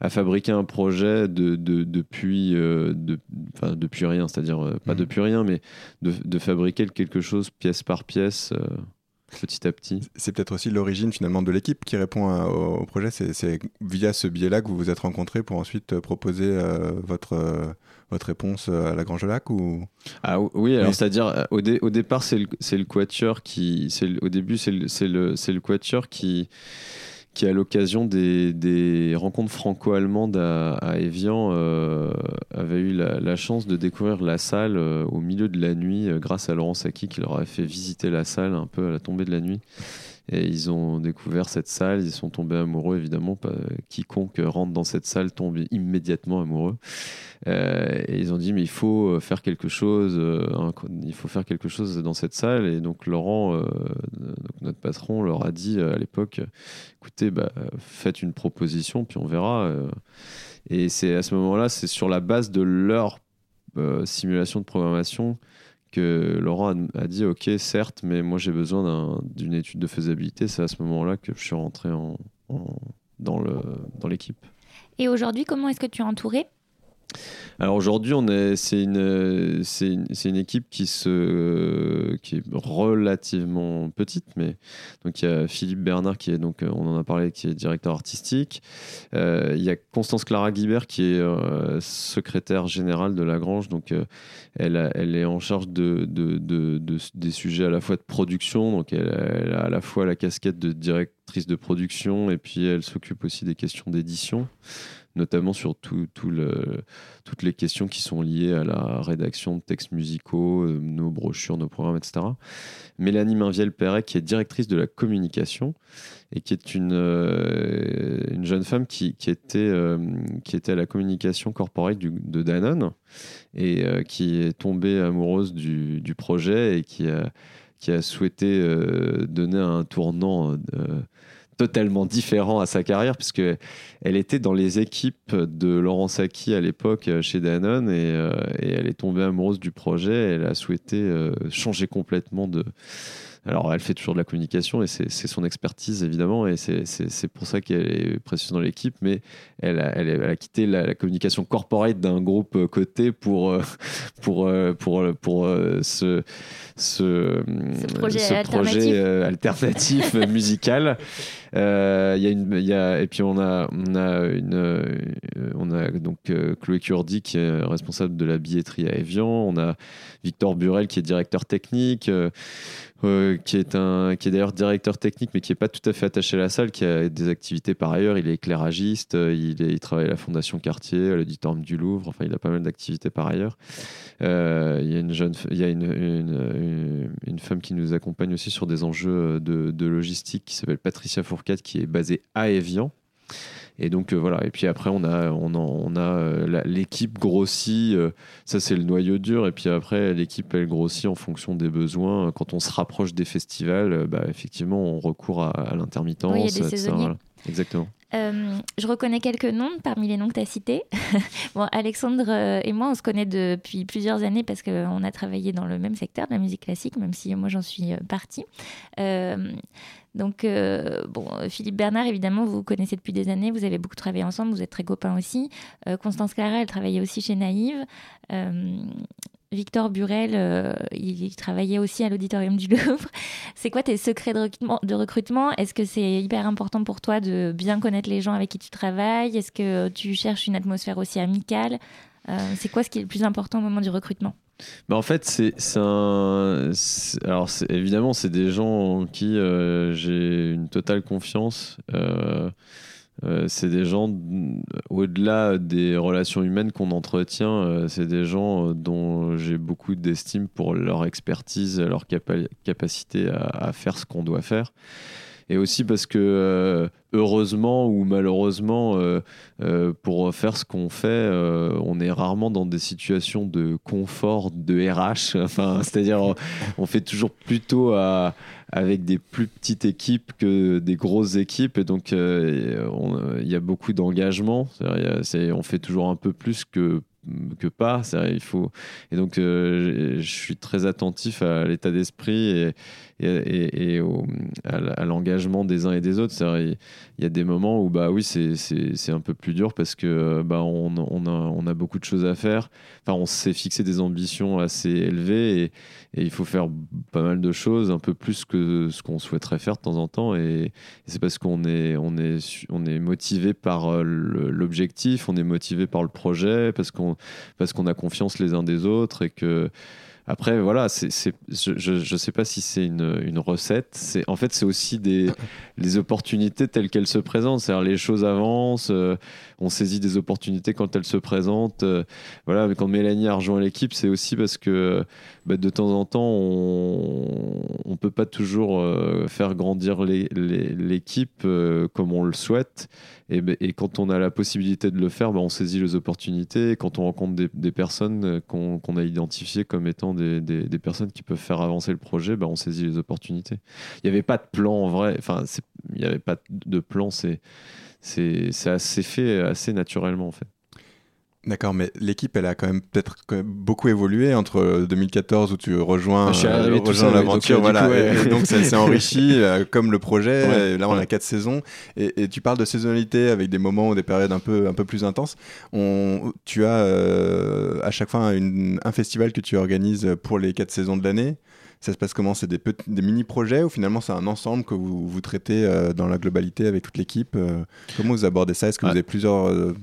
fabriquer un projet de, depuis, euh, depuis rien, c'est-à-dire euh, pas mmh. depuis rien, mais de, fabriquer quelque chose pièce par pièce. Euh, petit à petit. C'est peut-être aussi l'origine finalement de l'équipe qui répond au, projet. C'est via ce biais-là que vous vous êtes rencontrés pour ensuite proposer votre, votre réponse euh, à la Grange Lac ou? Ah oui alors c'est à dire euh, au, au, départ c'est le, le quatuor qui au début c'est le, le, le quatuor qui qui à l'occasion des, rencontres franco-allemandes à, Evian euh, avait eu la, chance de découvrir la salle au milieu de la nuit grâce à Laurent Saki qui leur a fait visiter la salle un peu à la tombée de la nuit. Et ils ont découvert cette salle, ils sont tombés amoureux évidemment. Quiconque rentre dans cette salle tombe immédiatement amoureux. Euh, et ils ont dit mais il faut faire quelque chose, euh, il faut faire quelque chose dans cette salle. Et donc Laurent, euh, notre patron, leur a dit à l'époque, écoutez, bah, faites une proposition puis on verra. Et c'est à ce moment-là, c'est sur la base de leur simulation de programmation que Laurent a, dit ok certes mais moi j'ai besoin d'une étude de faisabilité. C'est à ce moment là que je suis rentré en, dans l'équipe. Et aujourd'hui comment est-ce que tu es entouré? Alors aujourd'hui, on est, c'est une, c'est une, équipe qui se, qui est relativement petite, mais donc il y a Philippe Bernard qui est donc on en a parlé, qui est directeur artistique. il y a Constance Clara Guibert qui est secrétaire générale de la Grange, donc elle, elle est en charge de, de, de, des sujets à la fois de production, donc elle a à la fois la casquette de directrice de production et puis elle s'occupe aussi des questions d'édition notamment sur tout, le, toutes les questions qui sont liées à la rédaction de textes musicaux, euh, nos brochures, nos programmes, etc. Mélanie Mainviel-Perret, qui est directrice de la communication et qui est une, euh, une jeune femme qui, qui était, euh, qui était à la communication corporate de Danone et qui est tombée amoureuse du, du, projet et qui a, qui a souhaité donner un tournant totalement différent à sa carrière, puisque elle était dans les équipes de Laurent Sacchi à l'époque euh, chez Danone et, euh, et, elle est tombée amoureuse du projet. Elle a souhaité euh, changer complètement de, alors, elle fait toujours de la communication et c'est son expertise, évidemment, et c'est pour ça qu'elle est précieuse dans l'équipe, mais elle a, elle, a, quitté la, communication corporate d'un groupe côté pour, pour, pour, pour, ce, ce, projet alternatif, musical. Il y a une, y a, et puis on a, on a, une, on a donc Chloé Curdi qui est responsable de la billetterie à Evian. On a Victor Burel qui est directeur technique. Euh, qui est, est d'ailleurs directeur technique, mais qui n'est pas tout à fait attaché à la salle, qui a des activités par ailleurs. Il est éclairagiste, euh, il, est, il travaille à la Fondation Cartier, à l'auditorium du Louvre, enfin, il a pas mal d'activités par ailleurs. Euh, il y a, une, jeune, il y a une, une, une, femme qui nous accompagne aussi sur des enjeux de, de logistique qui s'appelle Patricia Fourcade, qui est basée à Evian. Et donc euh, voilà. Et puis après, on a, on, on a euh, l'équipe grossit. Euh, ça, c'est le noyau dur. Et puis après, l'équipe, elle grossit en fonction des besoins. Quand on se rapproche des festivals, bah, effectivement, on recourt à, l'intermittence. Oui, Exactement. Je reconnais quelques noms parmi les noms que tu as cités. bon, Alexandre et moi, on se connaît depuis plusieurs années parce qu'on a travaillé dans le même secteur de la musique classique, même si moi j'en suis partie. Donc, euh, bon, Philippe Bernard, évidemment, vous, vous connaissez depuis des années, vous avez beaucoup travaillé ensemble, vous êtes très copains aussi. Euh, Constance Clara, elle travaillait aussi chez Naïve. Euh, Victor Burel, il, travaillait aussi à l'auditorium du Louvre. C'est quoi tes secrets de recrutement, de recrutement? Est-ce que c'est hyper important pour toi de bien connaître les gens avec qui tu travailles? Est-ce que tu cherches une atmosphère aussi amicale? C'est quoi ce qui est le plus important au moment du recrutement? En fait, c'est un. Alors, évidemment, c'est des gens en qui euh, j'ai une totale confiance. Euh, euh, c'est des gens, au-delà des relations humaines qu'on entretient, c'est des gens dont j'ai beaucoup d'estime pour leur expertise, leur capacité à, faire ce qu'on doit faire et aussi parce que euh, heureusement ou malheureusement, euh, euh, pour faire ce qu'on fait, on est rarement dans des situations de confort de RH. Enfin, c'est-à-dire, on, fait toujours plutôt avec des plus petites équipes que des grosses équipes. Et donc, il y a beaucoup d'engagement. On fait toujours un peu plus que que pas. Il faut et donc je suis très attentif à l'état d'esprit et, et, à, l'engagement des uns et des autres. Il y a des moments où bah oui c'est un peu plus dur parce que bah on, on, a, on a beaucoup de choses à faire. Enfin on s'est fixé des ambitions assez élevées et, il faut faire pas mal de choses, un peu plus que ce qu'on souhaiterait faire de temps en temps. Et, c'est parce qu'on est on est on est motivé par euh, l'objectif, on est motivé par le projet parce qu'on parce qu'on a confiance les uns des autres et que après, voilà, c'est, je ne sais pas si c'est une, une recette. C'est, en fait, c'est aussi des, les opportunités telles qu'elles se présentent. C'est-à-dire, les choses avancent, euh, on saisit des opportunités quand elles se présentent. Euh, voilà, mais quand Mélanie a rejoint l'équipe, c'est aussi parce que bah, de temps en temps, on ne peut pas toujours euh, faire grandir l'équipe comme on le souhaite. Et, quand on a la possibilité de le faire, bah, on saisit les opportunités. quand on rencontre des, personnes euh, qu'on a identifiées comme étant des, personnes qui peuvent faire avancer le projet, bah, on saisit les opportunités. Il n'y avait pas de plan en vrai. Enfin, il n'y avait pas de plan. C'est assez fait assez naturellement en fait. D'accord, mais l'équipe, elle a quand même peut-être beaucoup évolué entre 2014 où tu rejoins, euh, l'aventure, voilà. Et, donc ça s'est enrichi euh, comme le projet. là, on a quatre saisons, et, tu parles de saisonnalité avec des moments ou des périodes un peu un peu plus intenses. On, tu as euh, à chaque fois un festival que tu organises pour les quatre saisons de l'année. Ça se passe comment? C'est des, des mini-projets ou finalement c'est un ensemble que vous, vous traitez euh, dans la globalité avec toute l'équipe euh? Comment vous abordez ça? Est-ce que vous avez plusieurs, euh,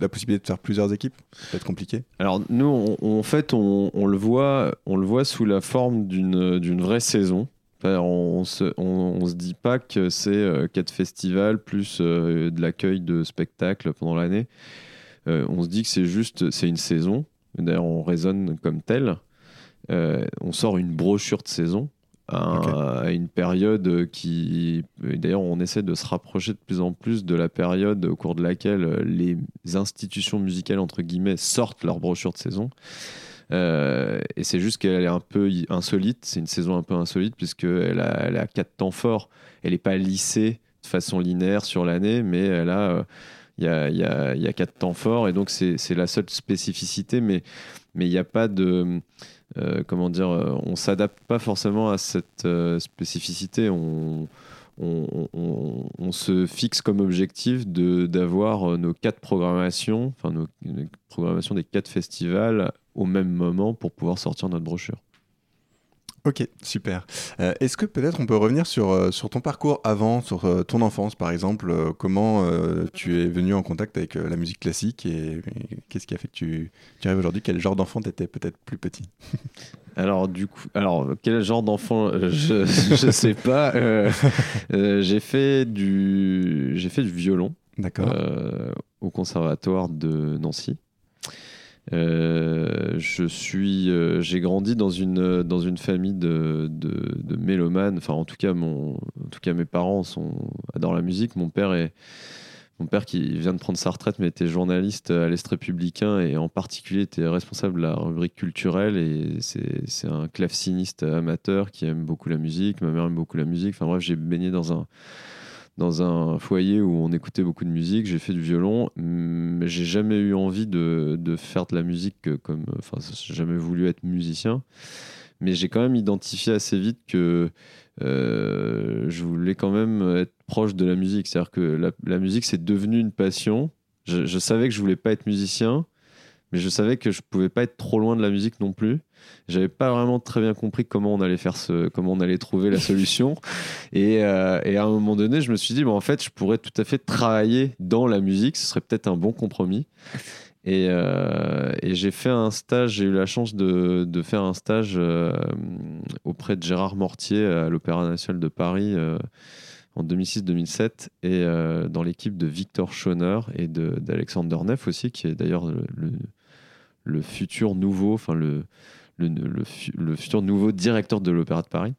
la possibilité de faire plusieurs équipes? Ça peut être compliqué. Alors nous, en fait, on, on, le voit, on le voit sous la forme d'une vraie saison. On se, on, se dit pas que c'est quatre festivals plus de l'accueil de spectacles pendant l'année. on se dit que c'est juste, c'est une saison. D'ailleurs, on raisonne comme tel. Euh, on sort une brochure de saison à, une période qui. D'ailleurs, on essaie de se rapprocher de plus en plus de la période au cours de laquelle les institutions musicales, entre guillemets, sortent leur brochure de saison. Euh, et c'est juste qu'elle est un peu insolite. C'est une saison un peu insolite, puisqu'elle a, elle a quatre temps forts. Elle n'est pas lissée de façon linéaire sur l'année, mais elle a. Euh, il y, a, y, a, y a, quatre temps forts et donc c'est la seule spécificité, mais il n'y a pas de. Euh, comment dire, euh, on s'adapte pas forcément à cette euh, spécificité. On, se fixe comme objectif d'avoir nos quatre programmations, enfin nos, programmations des quatre festivals au même moment pour pouvoir sortir notre brochure. Ok, super. Euh, est-ce que peut-être on peut revenir sur, euh, sur ton parcours avant, sur euh, ton enfance par exemple Comment tu es venu en contact avec la musique classique et, qu'est-ce qui a fait que tu, tu arrives aujourd'hui? Quel genre d'enfant tu étais peut-être plus petit? Alors du coup, alors quel genre d'enfant? Je ne sais pas. j'ai fait du j'ai fait du violon. au conservatoire de Nancy. Euh, je suis, euh, j'ai grandi dans une dans une famille de, de, de, mélomanes. Enfin, en tout cas, mon, en tout cas, mes parents adorent la musique. Mon père est mon père qui vient de prendre sa retraite, mais était journaliste à l'Est républicain et en particulier était responsable de la rubrique culturelle. Et c'est un claveciniste amateur qui aime beaucoup la musique. Ma mère aime beaucoup la musique. Enfin bref, j'ai baigné dans un dans un foyer où on écoutait beaucoup de musique, j'ai fait du violon, mais j'ai jamais eu envie de, faire de la musique comme. Enfin, j'ai jamais voulu être musicien, mais j'ai quand même identifié assez vite que euh, je voulais quand même être proche de la musique. C'est-à-dire que la, la musique, c'est devenu une passion. Je, je, savais que je voulais pas être musicien, mais je savais que je pouvais pas être trop loin de la musique non plus. J'avais pas vraiment très bien compris comment on allait faire ce, comment on allait trouver la solution. et, euh, et, à un moment donné, je me suis dit, bon, en fait, je pourrais tout à fait travailler dans la musique. Ce serait peut-être un bon compromis. Et, euh, et j'ai fait un stage, j'ai eu la chance de, de faire un stage euh, auprès de Gérard Mortier à l'Opéra National de Paris en 2006-2007 et dans l'équipe de Victor Schoner et d'Alexander Neff aussi, qui est d'ailleurs le, le, futur nouveau, enfin le, le, le, futur nouveau directeur de l'Opéra de Paris.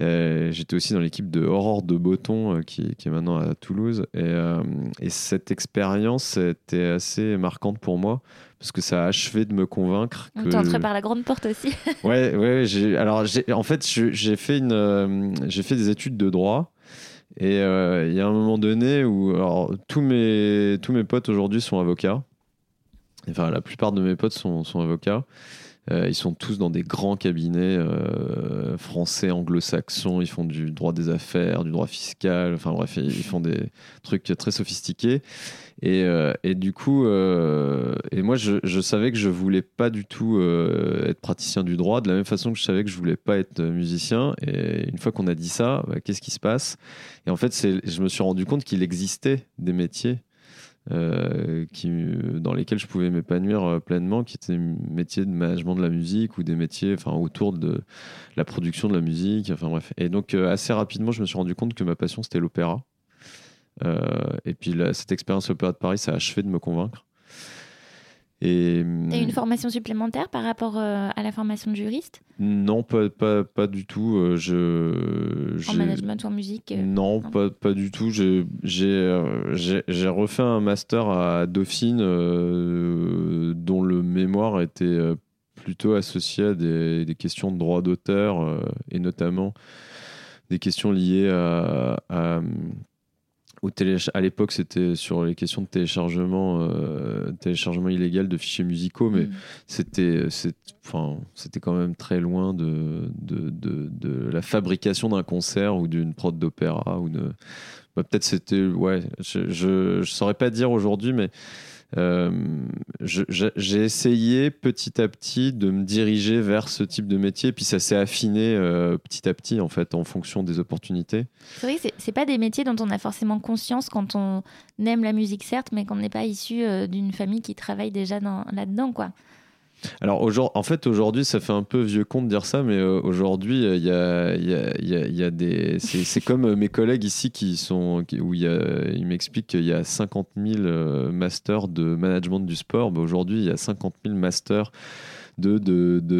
Euh, j'étais aussi dans l'équipe de Aurore de Botton, euh, qui, qui, est maintenant à Toulouse. Et, euh, et cette expérience était assez marquante pour moi, parce que ça a achevé de me convaincre. On que... entré par la grande porte aussi. ouais, ouais. Alors, en fait, j'ai fait, une, j'ai fait des études de droit. Et il y a un moment donné où alors, tous, mes, tous mes potes aujourd'hui sont avocats. Enfin, la plupart de mes potes sont, sont avocats. Euh, ils sont tous dans des grands cabinets euh, français, anglo-saxons. Ils font du droit des affaires, du droit fiscal. Enfin bref, ils font des trucs très sophistiqués. Et, euh, du coup, et moi, je, je, savais que je voulais pas du tout être praticien du droit, de la même façon que je savais que je voulais pas être musicien. Et une fois qu'on a dit ça, bah, qu'est-ce qui se passe? Et en fait, je me suis rendu compte qu'il existait des métiers euh, qui, dans lesquels je pouvais m'épanouir euh, pleinement, qui étaient des métiers de management de la musique ou des métiers enfin, autour de la production de la musique. Enfin bref. Et donc, euh, assez rapidement, je me suis rendu compte que ma passion, c'était l'opéra. et puis, cette expérience opéra de Paris, ça a achevé de me convaincre. Et, une formation supplémentaire par rapport euh, à la formation de juriste? Non, pas, pas, pas, du tout. Euh, je, en management ou en musique euh, Non, Pas, pas, du tout. J'ai refait un master à Dauphine dont le mémoire était plutôt associé à des, des questions de droit d'auteur et notamment des questions liées à à l'époque, c'était sur les questions de téléchargement, euh, téléchargement illégal de fichiers musicaux, mais mm. c'était, enfin, c'était quand même très loin de, de, de, la fabrication d'un concert ou d'une prod d'opéra ou de. Bah, peut-être c'était, ouais, je, je, saurais pas dire aujourd'hui, mais je- je- j'ai essayé petit à petit de me diriger vers ce type de métier, puis ça s'est affiné euh, petit à petit en fait en fonction des opportunités. C'est vrai que pas des métiers dont on a forcément conscience quand on aime la musique, certes, mais qu'on n'est pas issu euh, d'une famille qui travaille déjà dans- là-dedans, quoi. Alors en fait aujourd'hui ça fait un peu vieux con de dire ça, mais aujourd'hui il y a, des c'est comme euh, mes collègues ici qui sont où ils m'expliquent qu'il y a 50 000 euh, masters de management du sport. Bah, aujourd'hui il y a 50 000 masters de,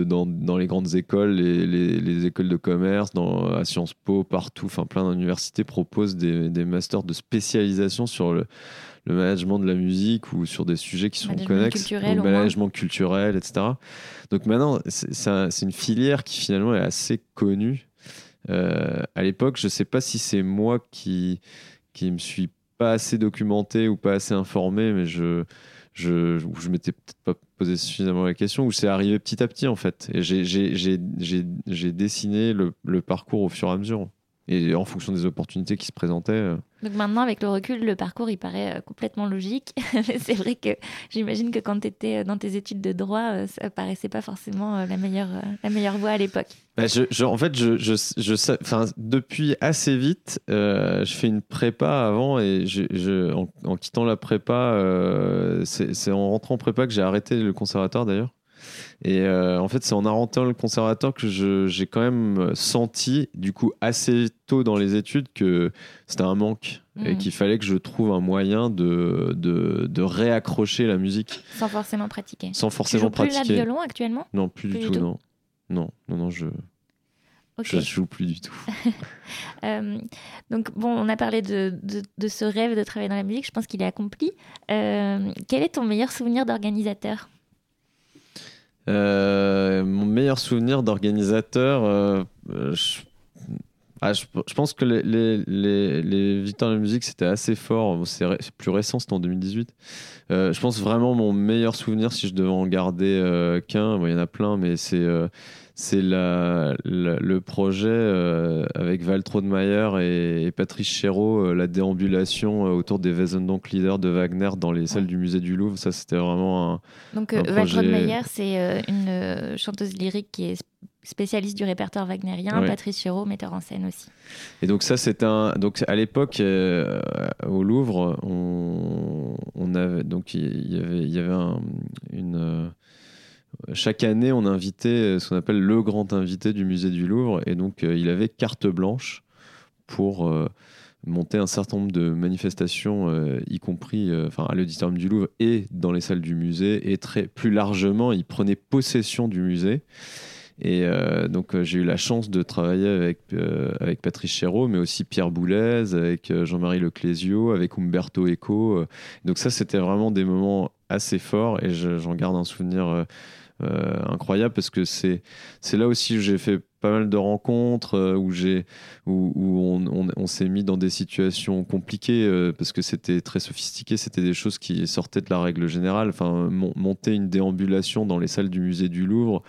dans, les grandes écoles, les, les- les écoles de commerce, à Sciences Po, partout, enfin plein d'universités proposent des masters de spécialisation sur le, le management de la musique ou sur des sujets qui sont connexes, le management culturel, etc. Donc maintenant, c'est c'est un- c'est une filière qui finalement est assez connue. Euh, à l'époque, je ne sais pas si c'est moi qui qui me suis pas assez documenté ou pas assez informé, mais je je, je m'étais peut-être pas posé suffisamment la question, ou c'est arrivé petit à petit en fait. Et j'ai- j'ai j'ai- j'ai- j'ai dessiné le, le parcours au fur et à mesure. Et en fonction des opportunités qui se présentaient. euh, Donc maintenant, avec le recul, le parcours, il paraît euh, complètement logique. Mais c'est vrai que j'imagine que quand tu étais dans tes études de droit, euh, ça paraissait pas forcément euh, la meilleure, euh, la meilleure voie à l'époque. Bah, je, je- en fait, je, je, je sais- enfin, depuis assez vite, euh, je fais une prépa avant et en, en quittant la prépa, euh, c'est en rentrant en prépa que j'ai arrêté le conservatoire d'ailleurs. Et euh, en fait, c'est en arrêtant le conservatoire que j'ai quand même senti, du coup, assez tôt dans les études, que c'était un manque et Mhm. qu'il fallait que je trouve un moyen de, de, de réaccrocher la musique Sans forcément pratiquer. sans Tu forcément joues plus là de pratiquer. violon actuellement? Non, plus, Plus du du tout, tout non. Non, non, non, je, je joue plus du tout. Euh, donc, bon, on a parlé de, de, de ce rêve de travailler dans la musique. Je pense qu'il est accompli. Euh, quel est ton meilleur souvenir d'organisateur? Euh, mon meilleur souvenir d'organisateur, euh, euh, je, ah, je, pense que les, les, les, les de la musique, c'était assez fort. C'est plus récent, c'était en 2018. Euh, je pense vraiment mon meilleur souvenir, si je devais en garder qu'un, il y en a plein, mais c'est c'est la, la- le projet euh, avec Val Trodemeyer et, et Patrice Chéreau, euh, la déambulation euh, autour des Wesendonck-Lieder de Wagner dans les salles du musée du Louvre. Ça, c'était vraiment un, Donc, Un Val projet- Rodmeyer, c'est une chanteuse lyrique qui est sp- spécialiste du répertoire wagnérien. Ouais. Patrice Chéreau, metteur en scène aussi. Et donc ça, c'était un. Donc à l'époque, euh, au Louvre, on, on avait donc il y avait, il y avait un- une. Euh, chaque année, on invitait ce qu'on appelle le grand invité du musée du Louvre, et donc euh, il avait carte blanche pour euh, monter un certain nombre de manifestations, euh, y compris euh, enfin, à l'auditorium du Louvre et dans les salles du musée, et très plus largement, il prenait possession du musée. Et euh, donc euh, j'ai eu la chance de travailler avec, euh, avec Patrice Chéreau, mais aussi Pierre Boulez, avec euh, Jean-Marie Leclésio, avec Umberto Eco. euh. Donc ça, c'était vraiment des moments assez forts et je- j'en garde un souvenir euh, incroyable parce que c'est c'est là aussi où j'ai fait pas mal de rencontres, euh, où, j'ai, où, où on, on- on s'est mis dans des situations compliquées euh, parce que c'était très sophistiqué, c'était des choses qui sortaient de la règle générale. Enfin, mon- monter une déambulation dans les salles du musée du Louvre,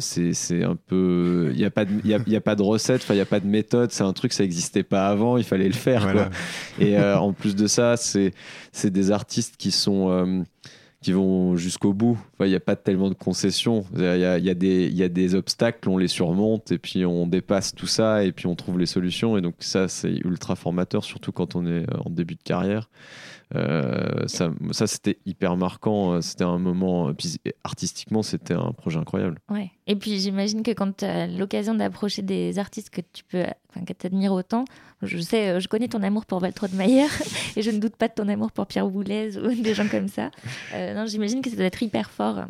c'est c'est un peu. Il n'y a, pas de- il y a, y a pas de recette, enfin, il n'y a pas de méthode, c'est un truc, ça n'existait pas avant, il fallait le faire. Voilà. quoi. Et en plus de ça, c'est c'est des artistes qui sont. Qui vont jusqu'au bout. Il n'y a pas tellement de concessions. Il y a des obstacles, on les surmonte et puis on dépasse tout ça et puis on trouve les solutions. Et donc ça, c'est ultra formateur, surtout quand on est en début de carrière. Euh, ça, ça c'était hyper marquant. C'était un moment. Puis artistiquement, c'était un projet incroyable. Ouais. Et puis j'imagine que quand tu as l'occasion d'approcher des artistes que tu peux, enfin, que t'admires autant, je sais, euh, je connais ton amour pour Val Mayer et je ne doute pas de ton amour pour Pierre Boulez ou des gens comme ça. Euh, non, j'imagine que ça doit être hyper fort. euh,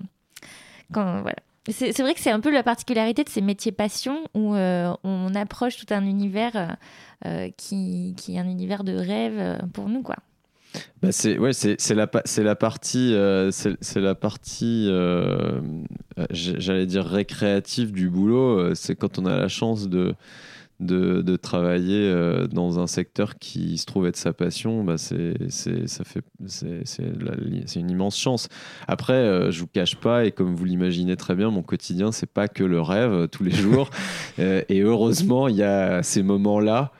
Quand, voilà. C'est vrai que c'est un peu la particularité de ces métiers passion où euh, on approche tout un univers euh, euh, qui, qui est un univers de rêve euh, pour nous, quoi. Bah c'est ouais, c'est la c'est la partie euh, c'est la partie euh, euh, j'allais dire récréative du boulot. euh, C'est quand on a la chance de de, de travailler euh, dans un secteur qui se trouve être sa passion. Bah c'est ça fait c'est une immense chance. Après, je vous cache pas et comme vous l'imaginez très bien, mon quotidien c'est pas que le rêve tous les jours. Et heureusement, il y a ces moments là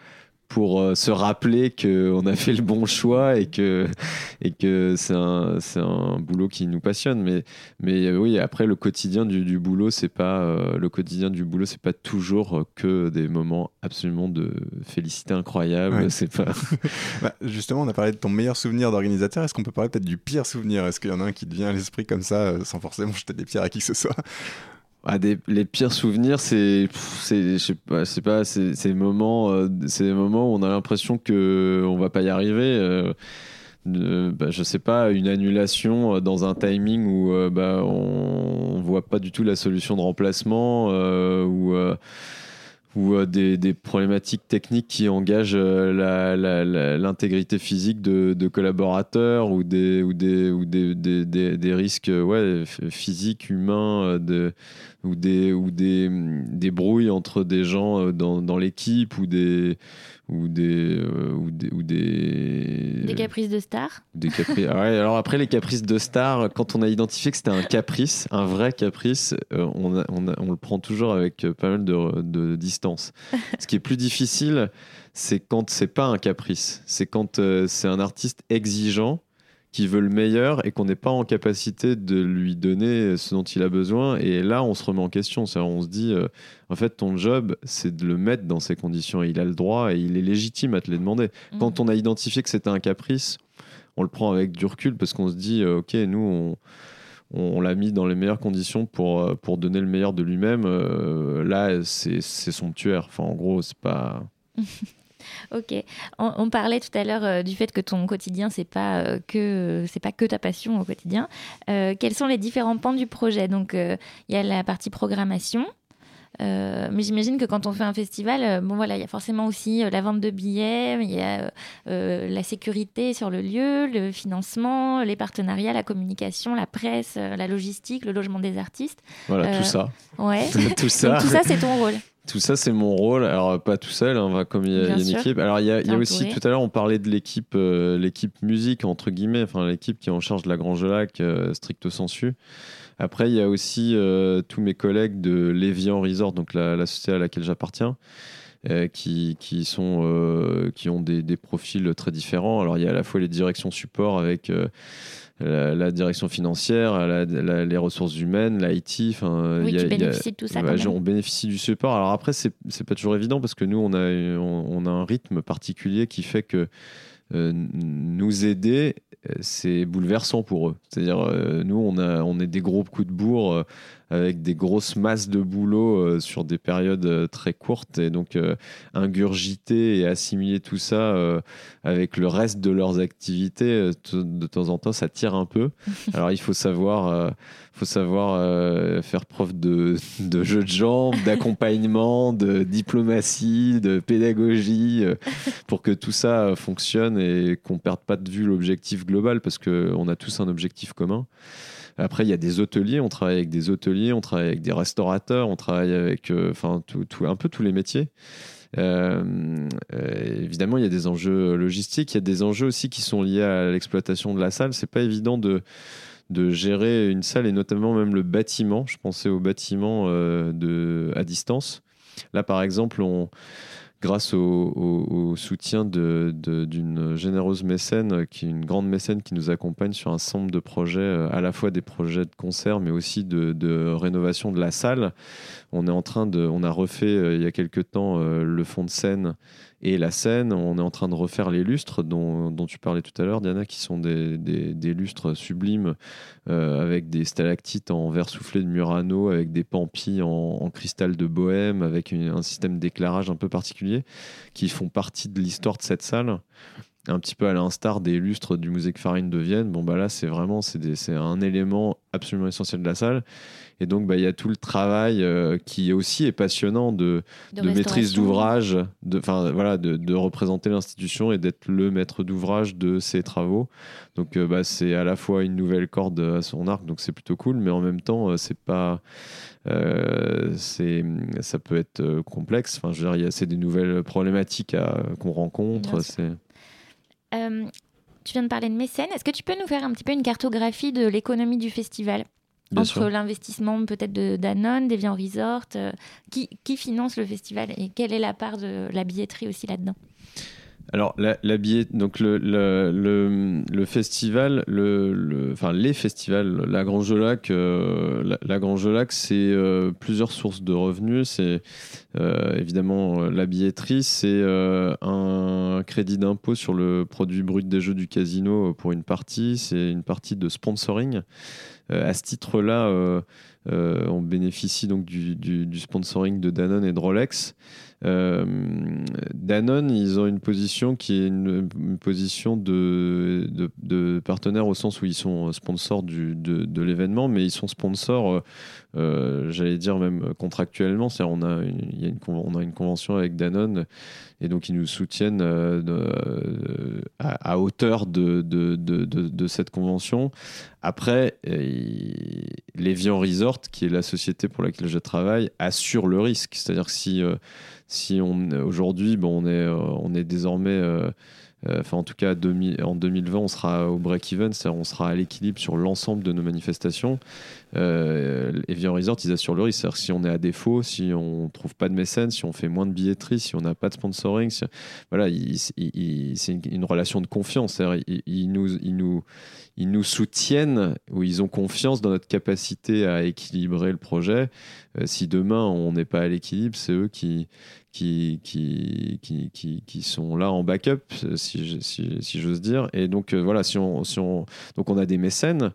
pour euh, se rappeler qu'on a fait le bon choix et que, et que c'est un, un, boulot qui nous passionne. Mais, mais euh, oui, après, le quotidien du, du boulot, c'est pas, euh, le quotidien du boulot, c'est pas toujours que des moments absolument de félicité incroyable. C'est pas... bah, justement, on a parlé de ton meilleur souvenir d'organisateur. Est-ce qu'on peut parler peut-être du pire souvenir? Est-ce qu'il y en a un qui te vient à l'esprit comme ça, sans forcément jeter des pierres à qui que ce soit? Ah, des, les pires souvenirs, c'est, c'est, je sais pas, c'est pas, c'est, c'est moments, euh, c'est des moments où on a l'impression que on va pas y arriver. Euh, bah, je sais pas, une annulation euh, dans un timing où euh, bah, on, on, voit pas du tout la solution de remplacement, ou ou euh, des, des, problématiques techniques qui engagent euh, l'intégrité physique de, de, collaborateurs ou des, ou des, ou des, des, risques ouais, physiques, humains, de, ou, des, ou des, des brouilles entre des gens euh, dans, dans l'équipe ou des, ou des, euh, ou des, ou des, des caprices de star. Des caprices. Ah ouais, alors après les caprices de star, quand on a identifié que c'était un caprice, un vrai caprice, euh, on, on, on, le prend toujours avec pas mal de, de distance. Ce qui est plus difficile, c'est quand c'est pas un caprice, c'est quand c'est un artiste exigeant qui veut le meilleur et qu'on n'est pas en capacité de lui donner ce dont il a besoin. Et là, on se remet en question. On se dit, euh, en fait, ton job, c'est de le mettre dans ces conditions. Et il a le droit et il est légitime à te les demander. Mmh. Quand on a identifié que c'était un caprice, on le prend avec du recul parce qu'on se dit, euh, OK, nous, on on, l'a mis dans les meilleures conditions pour, euh, pour donner le meilleur de lui-même. là, c'est son tueur. Enfin, en gros, c'est pas. Ok. On, parlait tout à l'heure euh, du fait que ton quotidien c'est pas euh, que c'est pas que ta passion au quotidien. Euh, quels sont les différents pans du projet? Donc il y a la partie programmation. mais j'imagine que quand on fait un festival, bon voilà, il y a forcément aussi la vente de billets, il y a la sécurité sur le lieu, le financement, les partenariats, la communication, la presse, la logistique, le logement des artistes. Voilà, tout ça. Ouais. tout ça. tout ça, c'est ton rôle. Tout ça, c'est mon rôle. Alors, pas tout seul, hein, comme il y a, une équipe. Alors, il y a, aussi, tout à l'heure, on parlait de l'équipe euh, l'équipe musique, entre guillemets, enfin, l'équipe qui est en charge de la Grange Lac, euh, stricto sensu. Après, il y a aussi euh, tous mes collègues de Lévian Resort, donc la, société à laquelle j'appartiens. Qui, qui, sont, qui ont des, des, profils très différents. Alors, il y a à la fois les directions support avec la, direction financière, les ressources humaines, l'IT. Oui, tu bénéficies de tout ça. on bénéficie du support. Alors après, c'est pas toujours évident parce que nous, on a, on, a un rythme particulier qui fait que euh, nous aider, euh, c'est bouleversant pour eux. C'est-à-dire, euh, nous, on, a, on est des gros coups de bourre avec des grosses masses de boulot sur des périodes très courtes. Et donc, ingurgiter et assimiler tout ça avec le reste de leurs activités, de temps en temps, ça tire un peu. Alors, il faut savoir faut savoir euh, faire preuve de, de, jeu de jambes, d'accompagnement, de diplomatie, de pédagogie, euh, pour que tout ça fonctionne et qu'on ne perde pas de vue l'objectif global, parce qu'on a tous un objectif commun. Après, il y a des hôteliers, on travaille avec des hôteliers, on travaille avec des restaurateurs, on travaille avec euh, tout, un peu tous les métiers. évidemment, il y a des enjeux logistiques, il y a des enjeux aussi qui sont liés à l'exploitation de la salle. C'est pas évident de, de gérer une salle et notamment même le bâtiment. Je pensais au bâtiment euh, de, à distance. Là, par exemple, on, grâce au, soutien d'une généreuse mécène, qui est une grande mécène qui nous accompagne sur un nombre de projets, euh, à la fois des projets de concert, mais aussi de, rénovation de la salle. On est en train de, on a refait euh, il y a quelques temps le fond de scène et la scène, on est en train de refaire les lustres dont, tu parlais tout à l'heure, Diana, qui sont des, des, lustres sublimes euh, avec des stalactites en verre soufflé de Murano, avec des pampis en, cristal de bohème, avec un système d'éclairage un peu particulier, qui font partie de l'histoire de cette salle un petit peu à l'instar des lustres du musée Farine de Vienne. Bon, bah là, c'est vraiment c'est un élément absolument essentiel de la salle. Et donc, bah, il y a tout le travail euh, qui aussi est passionnant de, de, maîtrise d'ouvrage, de, voilà, de, de représenter l'institution et d'être le maître d'ouvrage de ces travaux. Donc, euh, bah, c'est à la fois une nouvelle corde à son arc, donc c'est plutôt cool, mais en même temps, euh, c'est pas. c'est ça peut être complexe. Enfin, je veux dire, c'est des nouvelles problématiques qu'on rencontre. C'est tu viens de parler de mécène. Est-ce que tu peux nous faire un petit peu une cartographie de l'économie du festival? Entre l'investissement peut-être de Danone, d'Evian Resort, euh, qui, qui, finance le festival et quelle est la part de la billetterie aussi là-dedans? Alors, la, la billet, donc le, le, le, le festival, le, enfin les festivals, la Grange Lac, euh, la, la, Grange Lac, c'est euh, plusieurs sources de revenus. C'est euh, évidemment la billetterie, c'est un crédit d'impôt sur le produit brut des jeux du casino pour une partie, c'est une partie de sponsoring. À ce titre-là, on bénéficie donc du, sponsoring de Danone et de Rolex. Euh, Danone, ils ont une position qui est une, position de, partenaire au sens où ils sont sponsors de l'événement, mais ils sont sponsors, euh, euh, j'allais dire même contractuellement. C'est-à-dire on a, une, il a une, on a une convention avec Danone et donc ils nous soutiennent à, à, hauteur de, de, cette convention. Après, l'Evian Resort, qui est la société pour laquelle je travaille, assure le risque. C'est-à-dire que si si on aujourd'hui, bon, on est, euh, on est désormais, euh, euh, enfin en tout cas en 2020, on sera au break-even, c'est-à-dire on sera à l'équilibre sur l'ensemble de nos manifestations. Euh, Evian Resort, ils assurent le risque. C'est-à-dire si on est à défaut, si on trouve pas de mécènes, si on fait moins de billetterie, si on n'a pas de sponsoring, voilà, c'est une, relation de confiance. Ils, nous, ils, nous, ils nous soutiennent ou ils ont confiance dans notre capacité à équilibrer le projet. si demain on n'est pas à l'équilibre, c'est eux qui, qui, qui, qui, qui, sont là en backup, si, si, si j'ose dire. Et donc, euh, voilà, si on, si on, donc on a des mécènes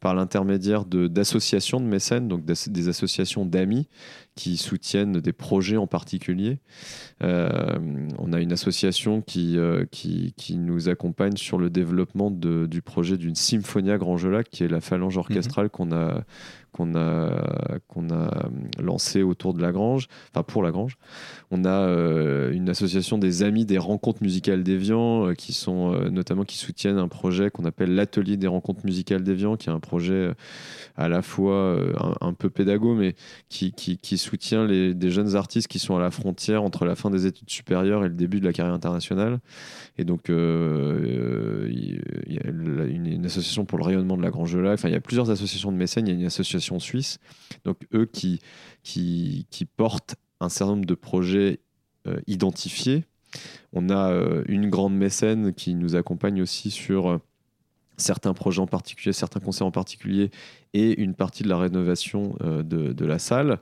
par l'intermédiaire d'associations de, mécènes, donc des associations d'amis qui soutiennent des projets en particulier. Euh, on a une association qui, euh, qui, qui, nous accompagne sur le développement de, du projet d'une Symphonia Grand Gelac, qui est la phalange orchestrale mhm. qu'on a, qu'on a, qu'on a lancé autour de la Grange, enfin pour la Grange. On a euh, une association des amis des rencontres musicales d'Evian, euh, qui sont euh, notamment qui soutiennent un projet qu'on appelle l'atelier des rencontres musicales d'Evian, qui est un projet à la fois un, peu pédago, mais qui, qui, soutient les, des jeunes artistes qui sont à la frontière entre la fin des études supérieures et le début de la carrière internationale. Et donc, il y a une, association pour le rayonnement de la Grange de Enfin, il y a plusieurs associations de mécènes. Il y a une association suisse. Donc eux qui, qui, qui portent un certain nombre de projets euh, identifiés. On a euh, une grande mécène qui nous accompagne aussi sur euh, certains projets en particulier, certains concerts en particulier, et une partie de la rénovation de, de, la salle.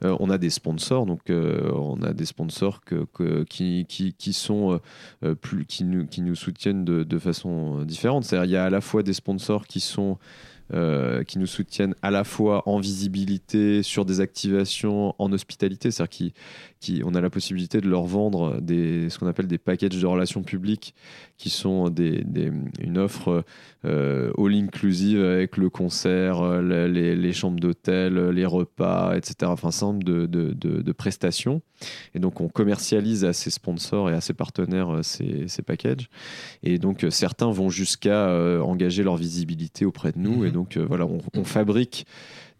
on a des sponsors, donc on a des sponsors qui, qui, qui, sont plus, qui, nous, qui nous soutiennent de, de façon différente. C'est-à-dire il y a à la fois des sponsors qui sont euh, qui nous soutiennent à la fois en visibilité, sur des activations, en hospitalité, c'est-à-dire qu'on a la possibilité de leur vendre des, ce qu'on appelle des packages de relations publiques, qui sont des, une offre euh, all-inclusive avec le concert, euh, les, les chambres d'hôtel, les repas, etc. Enfin, nombre de, de, de, prestations. Et donc, on commercialise à ses sponsors et à ses partenaires ces, ces packages. Et donc, certains vont jusqu'à engager leur visibilité auprès de nous. Et donc, euh, voilà, on, fabrique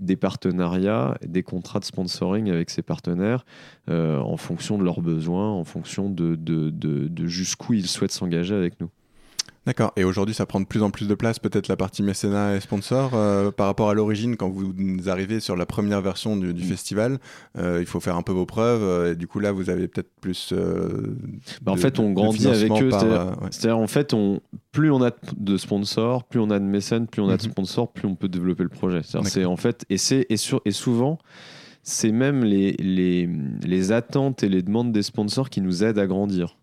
des partenariats, des contrats de sponsoring avec ces partenaires euh, en fonction de leurs besoins, en fonction de, de jusqu'où ils souhaitent s'engager avec nous. D'accord. Et aujourd'hui, ça prend de plus en plus de place, peut-être la partie mécénat et sponsor. Euh, par rapport à l'origine, quand vous arrivez sur la première version du, du mm. festival, euh, il faut faire un peu vos preuves. Euh, et du coup, là, vous avez peut-être plus. Bah, en fait, on grandit avec eux. C'est-à-dire, en fait, on, plus on a de sponsors, plus on a de mécènes, plus on a de mm-hmm. sponsors, plus on peut développer le projet. C'est en fait, et, et, sur, et souvent, c'est même les, les, les attentes et les demandes des sponsors qui nous aident à grandir.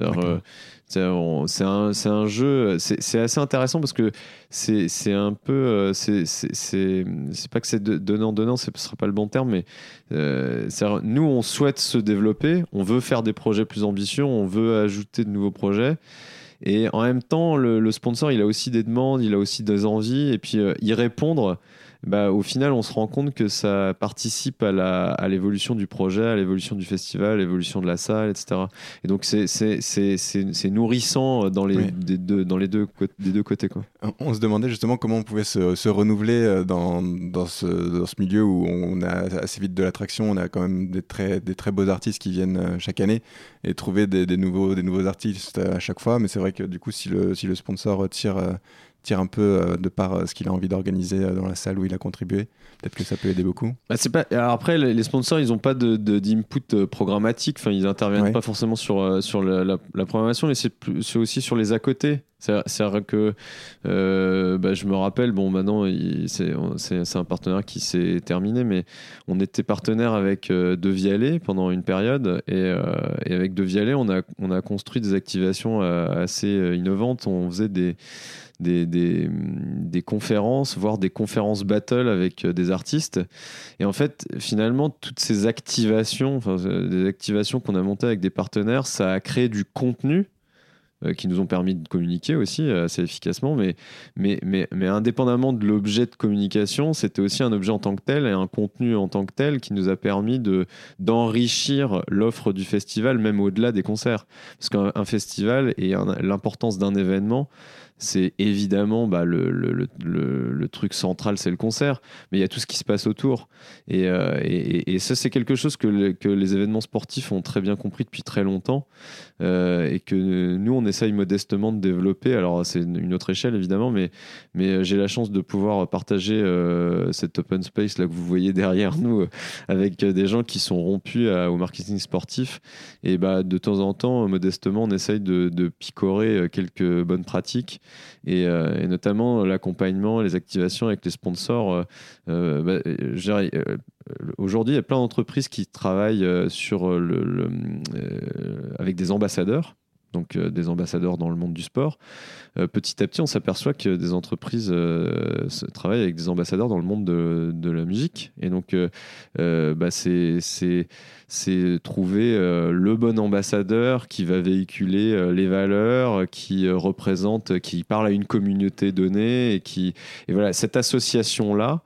Euh, c'est un, un, jeu, c'est assez intéressant parce que c'est un peu. Euh, c'est pas que c'est donnant-donnant, ce ne sera pas le bon terme, mais euh, nous, on souhaite se développer, on veut faire des projets plus ambitieux, on veut ajouter de nouveaux projets. Et en même temps, le, sponsor, il a aussi des demandes, il a aussi des envies, et puis y répondre bah, au final, on se rend compte que ça participe à l'évolution du projet, à l'évolution du festival, à l'évolution de la salle, etc. Et donc, c'est nourrissant dans les, des deux, dans les deux, des deux côtés. Quoi. On se demandait justement comment on pouvait se, se renouveler euh, dans, dans, ce, dans, ce, milieu où on a assez vite de l'attraction, on a quand même des très, des très beaux artistes qui viennent euh, chaque année et trouver des, des nouveaux, des nouveaux artistes à chaque fois. Mais c'est vrai que du coup, si le, si le sponsor tire tire un peu euh, de par euh, ce qu'il a envie d'organiser euh, dans la salle où il a contribué. Peut-être que ça peut aider beaucoup. Bah, c'est pas... Alors après, les sponsors, ils n'ont pas de, de- d'input programmatique. Enfin, ils interviennent Ouais. pas forcément sur, sur la, la- la programmation, mais c'est, aussi sur les à côté. C'est, c'est vrai que euh, bah, je me rappelle, bon, maintenant, il- c'est, on- c'est, c'est un partenaire qui s'est terminé, mais on était partenaire avec euh, De Vialet pendant une période. Et, euh, et avec De Vialet, on a, on a construit des activations assez innovantes. On faisait des des, des, conférences, voire des conférences battle avec euh, des artistes. Et en fait, finalement, toutes ces activations, euh, des activations qu'on a montées avec des partenaires, ça a créé du contenu euh, qui nous ont permis de communiquer aussi assez efficacement, mais, mais, mais, mais indépendamment de l'objet de communication, c'était aussi un objet en tant que tel et un contenu en tant que tel qui nous a permis de, d'enrichir l'offre du festival, même au-delà des concerts. Parce qu'un un festival et l'importance d'un événement, c'est évidemment bah, le, truc central, c'est le concert, mais il y a tout ce qui se passe autour. Et, euh, ça, c'est quelque chose que, le- que les événements sportifs ont très bien compris depuis très longtemps euh, et que nous, on essaye modestement de développer. Alors, c'est une autre échelle, évidemment, mais, euh, j'ai la chance de pouvoir partager cet open space là que vous voyez derrière nous avec des gens qui sont rompus au marketing sportif. Et bah, de temps en temps, modestement, on essaye de, picorer quelques bonnes pratiques et, euh, et notamment l'accompagnement, les activations avec les sponsors. euh, euh, bah, euh, Aujourd'hui, il y a plein d'entreprises qui travaillent euh, euh, euh, avec des ambassadeurs, donc euh, des ambassadeurs dans le monde du sport. Euh, petit à petit, on s'aperçoit que des entreprises euh, travaillent avec des ambassadeurs dans le monde de, la musique. Et donc, bah, c'est trouver le bon ambassadeur qui va véhiculer les valeurs, qui représente, qui parle à une communauté donnée. Et, qui, et voilà, cette association-là,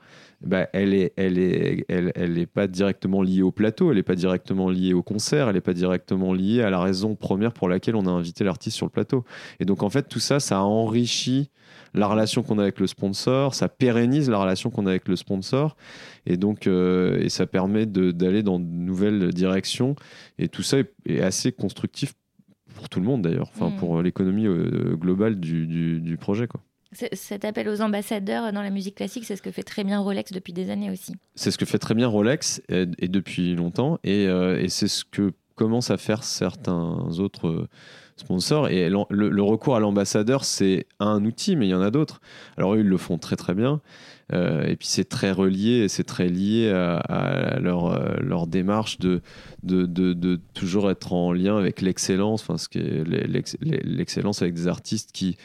bah, elle est, elle est, elle, elle est pas directement liée au plateau, elle n'est pas directement liée au concert, elle n'est pas directement liée à la raison première pour laquelle on a invité l'artiste sur le plateau. Et donc en fait, tout ça, ça enrichit la relation qu'on a avec le sponsor, ça pérennise la relation qu'on a avec le sponsor, et donc euh, et ça permet d'aller dans de nouvelles directions. Et tout ça est, est assez constructif pour tout le monde d'ailleurs, enfin Mm. pour l'économie euh, globale du, du, du projet quoi. Cet appel aux ambassadeurs dans la musique classique, c'est ce que fait très bien Rolex depuis des années aussi. C'est ce que fait très bien Rolex et, depuis longtemps, et, euh, et c'est ce que commencent à faire certains autres euh, sponsors. Et le, le recours à l'ambassadeur, c'est un outil, mais il y en a d'autres. Alors eux, ils le font très très bien. Euh, et puis c'est très relié, c'est très lié à, euh, leur démarche de, toujours être en lien avec l'excellence, enfin, l'excellence avec des artistes qui,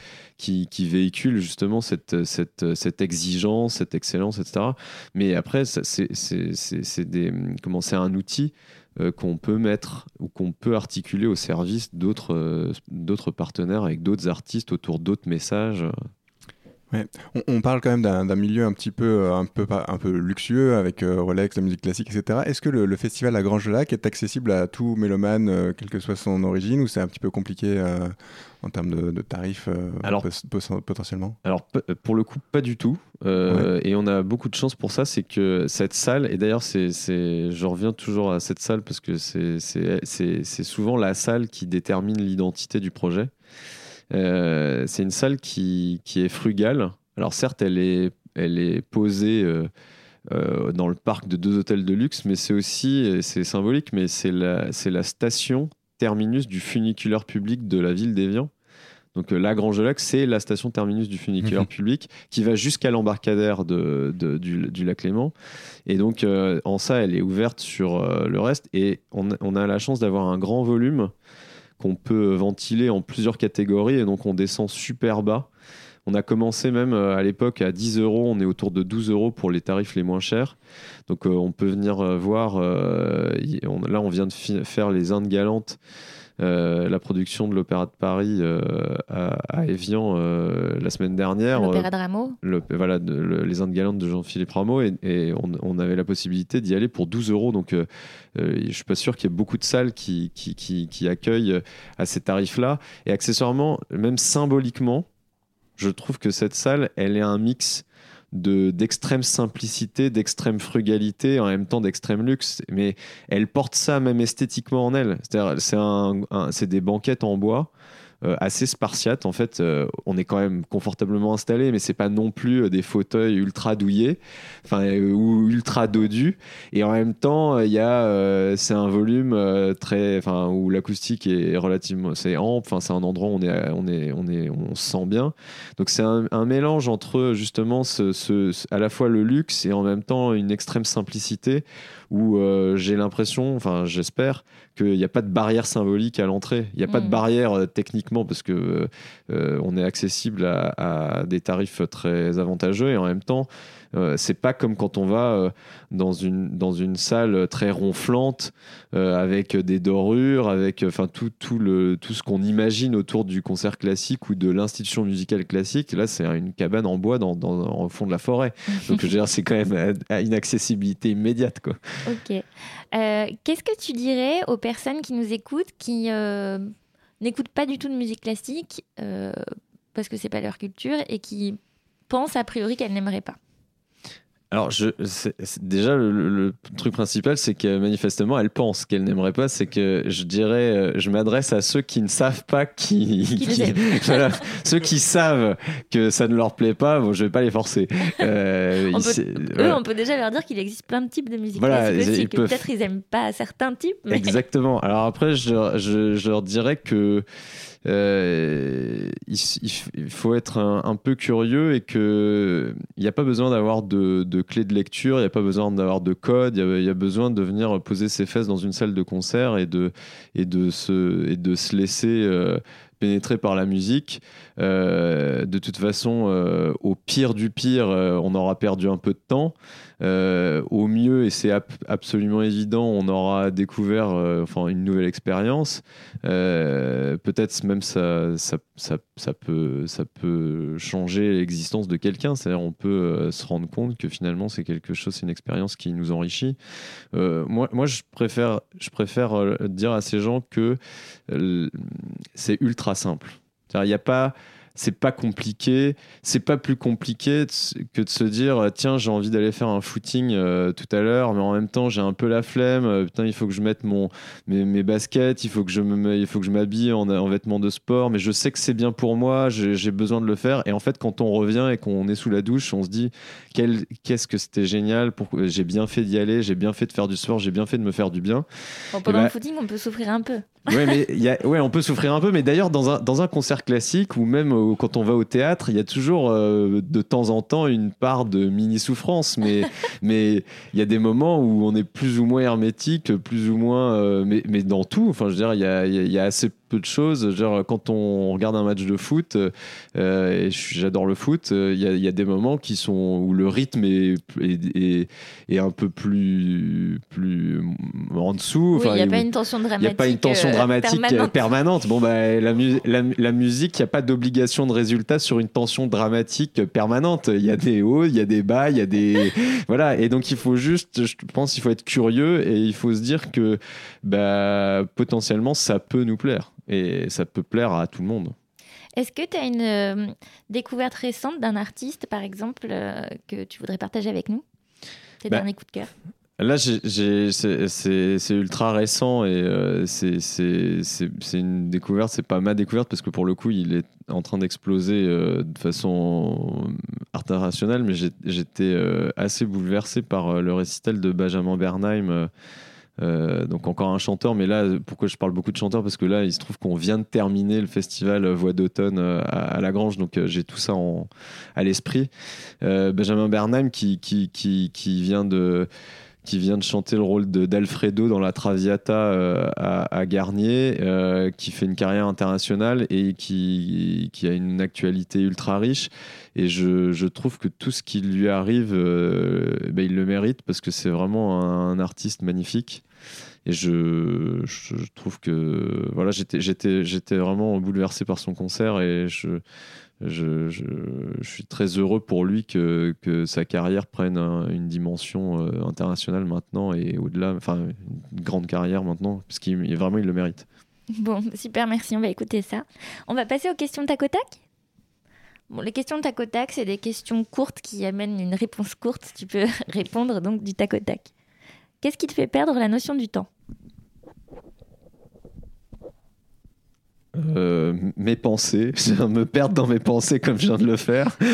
véhiculent justement cette, exigence, cette excellence, etc. Mais après, c'est un outil euh, qu'on peut mettre ou qu'on peut articuler au service d'autres partenaires avec d'autres artistes autour d'autres messages. On, on parle quand même d'un milieu un petit peu, euh, un peu, un peu luxueux avec euh, Rolex, la musique classique, etc. Est-ce que le, le festival à Grange-Lac est accessible à tout mélomane, euh, quelle que soit son origine, ou c'est un petit peu compliqué euh, en termes de, de tarifs Alors- potentiellement? Alors pour le coup, pas du tout. Et on a beaucoup de chance pour ça, c'est que cette salle, et d'ailleurs c'est, c'est- je reviens toujours à cette salle parce que c'est souvent la salle qui détermine l'identité du projet. Euh, c'est une salle qui, qui est frugale. Alors certes, elle est, elle est posée euh, euh, dans le parc de deux hôtels de luxe, mais c'est aussi, c'est symbolique, mais c'est la, c'est la station terminus du funiculaire public de la ville d'Évian. Donc la Grange-Lac, c'est la station terminus du funiculaire Mhm. public qui va jusqu'à l'embarcadère de, de- du, du lac Léman. Et donc euh, en ça, elle est ouverte sur euh, le reste. Et on a la chance d'avoir un grand volume qu'on peut ventiler en plusieurs catégories. Et donc on descend super bas. On a commencé même euh, à l'époque à 10 euros, on est autour de 12 euros pour les tarifs les moins chers. Donc euh, on peut venir euh, voir, là on vient de faire les Indes galantes, la production de l'Opéra de Paris euh, à, à Évian euh, la semaine dernière. L'opéra de Rameau. Le- voilà, de- le- les Indes galantes de Jean-Philippe Rameau et, et on, on avait la possibilité d'y aller pour 12 euros. Donc, euh, euh, je suis pas sûr qu'il y ait beaucoup de salles qui, qui, qui, qui accueillent euh, à ces tarifs-là. Et accessoirement, même symboliquement, je trouve que cette salle, elle est un mix de d'extrême simplicité, d'extrême frugalité, en même temps d'extrême luxe. Mais elle porte ça même esthétiquement en elle. C'est-à-dire, c'est un, des banquettes en bois. Euh, assez spartiate. En fait, euh, on est quand même confortablement installé, mais c'est pas non plus des fauteuils ultra douillés, enfin ou ultra dodus. Et en même temps, il y a, c'est un volume très, enfin où l'acoustique est relativement, c'est ample. Enfin, c'est un endroit où on est, on est, on est, on se sent bien. Donc c'est un, mélange entre justement ce, à la fois le luxe et en même temps une extrême simplicité où j'ai l'impression, enfin j'espère qu'il n'y a pas de barrière symbolique à l'entrée. Il n'y a pas de mm. barrière euh, techniquement parce que euh, on est accessible à, des tarifs très avantageux et en même temps, euh, c'est pas comme quand on va dans une dans une salle très ronflante avec des dorures, avec enfin tout tout le tout ce qu'on imagine autour du concert classique ou de l'institution musicale classique. Là, c'est une cabane en bois dans, dans, au fond de la forêt. Donc, je veux dire, c'est quand même à une accessibilité immédiate, quoi. Ok. Qu'est-ce que tu dirais aux personnes qui nous écoutent, qui euh, n'écoutent pas du tout de musique classique euh, parce que c'est pas leur culture et qui pensent a priori qu'elles n'aimeraient pas? Alors, je, déjà, le, truc principal, c'est que manifestement, elle pense qu'elle n'aimerait pas. C'est que je dirais, euh, je m'adresse à ceux qui ne savent pas qui. voilà, ceux qui savent que ça ne leur plaît pas, bon, je vais pas les forcer. Euh, on peut, eux, on peut déjà leur dire qu'il existe plein de types de musique voilà, classique Peut-être ils n'aiment pas certains types. Exactement. Alors après, je, je, je leur dirais que euh, il, faut être un, peu curieux et qu'il n'y a pas besoin d'avoir de, de clé de lecture, il n'y a pas besoin d'avoir de code, il y, a, besoin de venir poser ses fesses dans une salle de concert et de, et de, se, et de se laisser euh, pénétrer par la musique. Euh, de toute façon, au pire du pire, on aura perdu un peu de temps. Euh, au mieux, et c'est absolument évident, on aura découvert euh, enfin, une nouvelle expérience. Euh, peut-être même ça, ça, ça, ça, peut, ça peut changer l'existence de quelqu'un. C'est-à-dire on peut se rendre compte que finalement c'est quelque chose, c'est une expérience qui nous enrichit. moi, moi, je préfère, je préfère dire à ces gens que c'est ultra simple. Il n'y a pas c'est pas compliqué. C'est pas plus compliqué que de se dire euh, tiens, j'ai envie d'aller faire un footing euh, tout à l'heure, mais en même temps, j'ai un peu la flemme. Euh, putain, il faut que je mette mon, mes, baskets, il faut que je me, il faut que je m'habille en, en, vêtements de sport, mais je sais que c'est bien pour moi, j'ai besoin de le faire. Et en fait, quand on revient et qu'on est sous la douche, on se dit qu'est-ce que c'était génial, j'ai bien fait d'y aller, j'ai bien fait de faire du sport, j'ai bien fait de me faire du bien. pendant le bah footing, on peut souffrir un peu. Ouais, mais y a, ouais, on peut souffrir un peu, mais d'ailleurs, dans un, dans un concert classique ou même quand on va au théâtre, il y a toujours euh, de temps en temps une part de mini souffrance, mais mais il y a des moments où on est plus ou moins hermétique, plus ou moins, euh, mais, mais dans tout. Enfin, je veux dire, il y a, y a assez peu de choses. Genre, quand on regarde un match de foot, euh, et j'adore le foot, il y, y, a des moments qui sont où le rythme est, est, est, un peu plus, plus en dessous. il n'y a pas une tension dramatique. Il n'y a pas une tension dramatique permanente. permanente. Bon, bah, la, la, la musique, il n'y a pas d'obligation de résultat sur une tension dramatique permanente. Il y a des hauts, il y a des bas, il y a des. voilà. Et donc, il faut juste, je pense, il faut être curieux et il faut se dire que bah, potentiellement, ça peut nous plaire. Et ça peut plaire à tout le monde. Est-ce que tu as une euh, découverte récente d'un artiste, par exemple, euh, que tu voudrais partager avec nous? Tes bah, derniers coups de cœur Là, c'est ultra récent et euh, c'est une découverte. C'est pas ma découverte parce que pour le coup, il est en train d'exploser de façon internationale. Mais j'étais assez bouleversé par le récital de Benjamin Bernheim. Donc encore un chanteur, mais là, pourquoi je parle beaucoup de chanteurs? Parce que là, il se trouve qu'on vient de terminer le festival Voix d'automne à, La Grange, donc j'ai tout ça à l'esprit. Benjamin Bernheim qui, qui, qui, vient de qui vient de chanter le rôle d'Alfredo dans la Traviata euh, à, Garnier, euh, qui fait une carrière internationale et qui, qui, a une actualité ultra riche. Et je, je, trouve que tout ce qui lui arrive, euh, ben, il le mérite parce que c'est vraiment un, artiste magnifique. Et je, trouve que voilà, j'étais vraiment bouleversé par son concert et je, suis très heureux pour lui que, que sa carrière prenne une dimension euh, internationale maintenant et au-delà, enfin une grande carrière maintenant, parce qu'il vraiment il le mérite. Bon, super, merci, on va écouter ça. On va passer aux questions tac au tac? Bon, les questions tac au tac, c'est des questions courtes qui amènent une réponse courte. Tu peux répondre donc du tac au tac. Qu'est-ce qui te fait perdre la notion du temps? Euh, mes pensées, me perdre dans mes pensées comme je viens de le faire.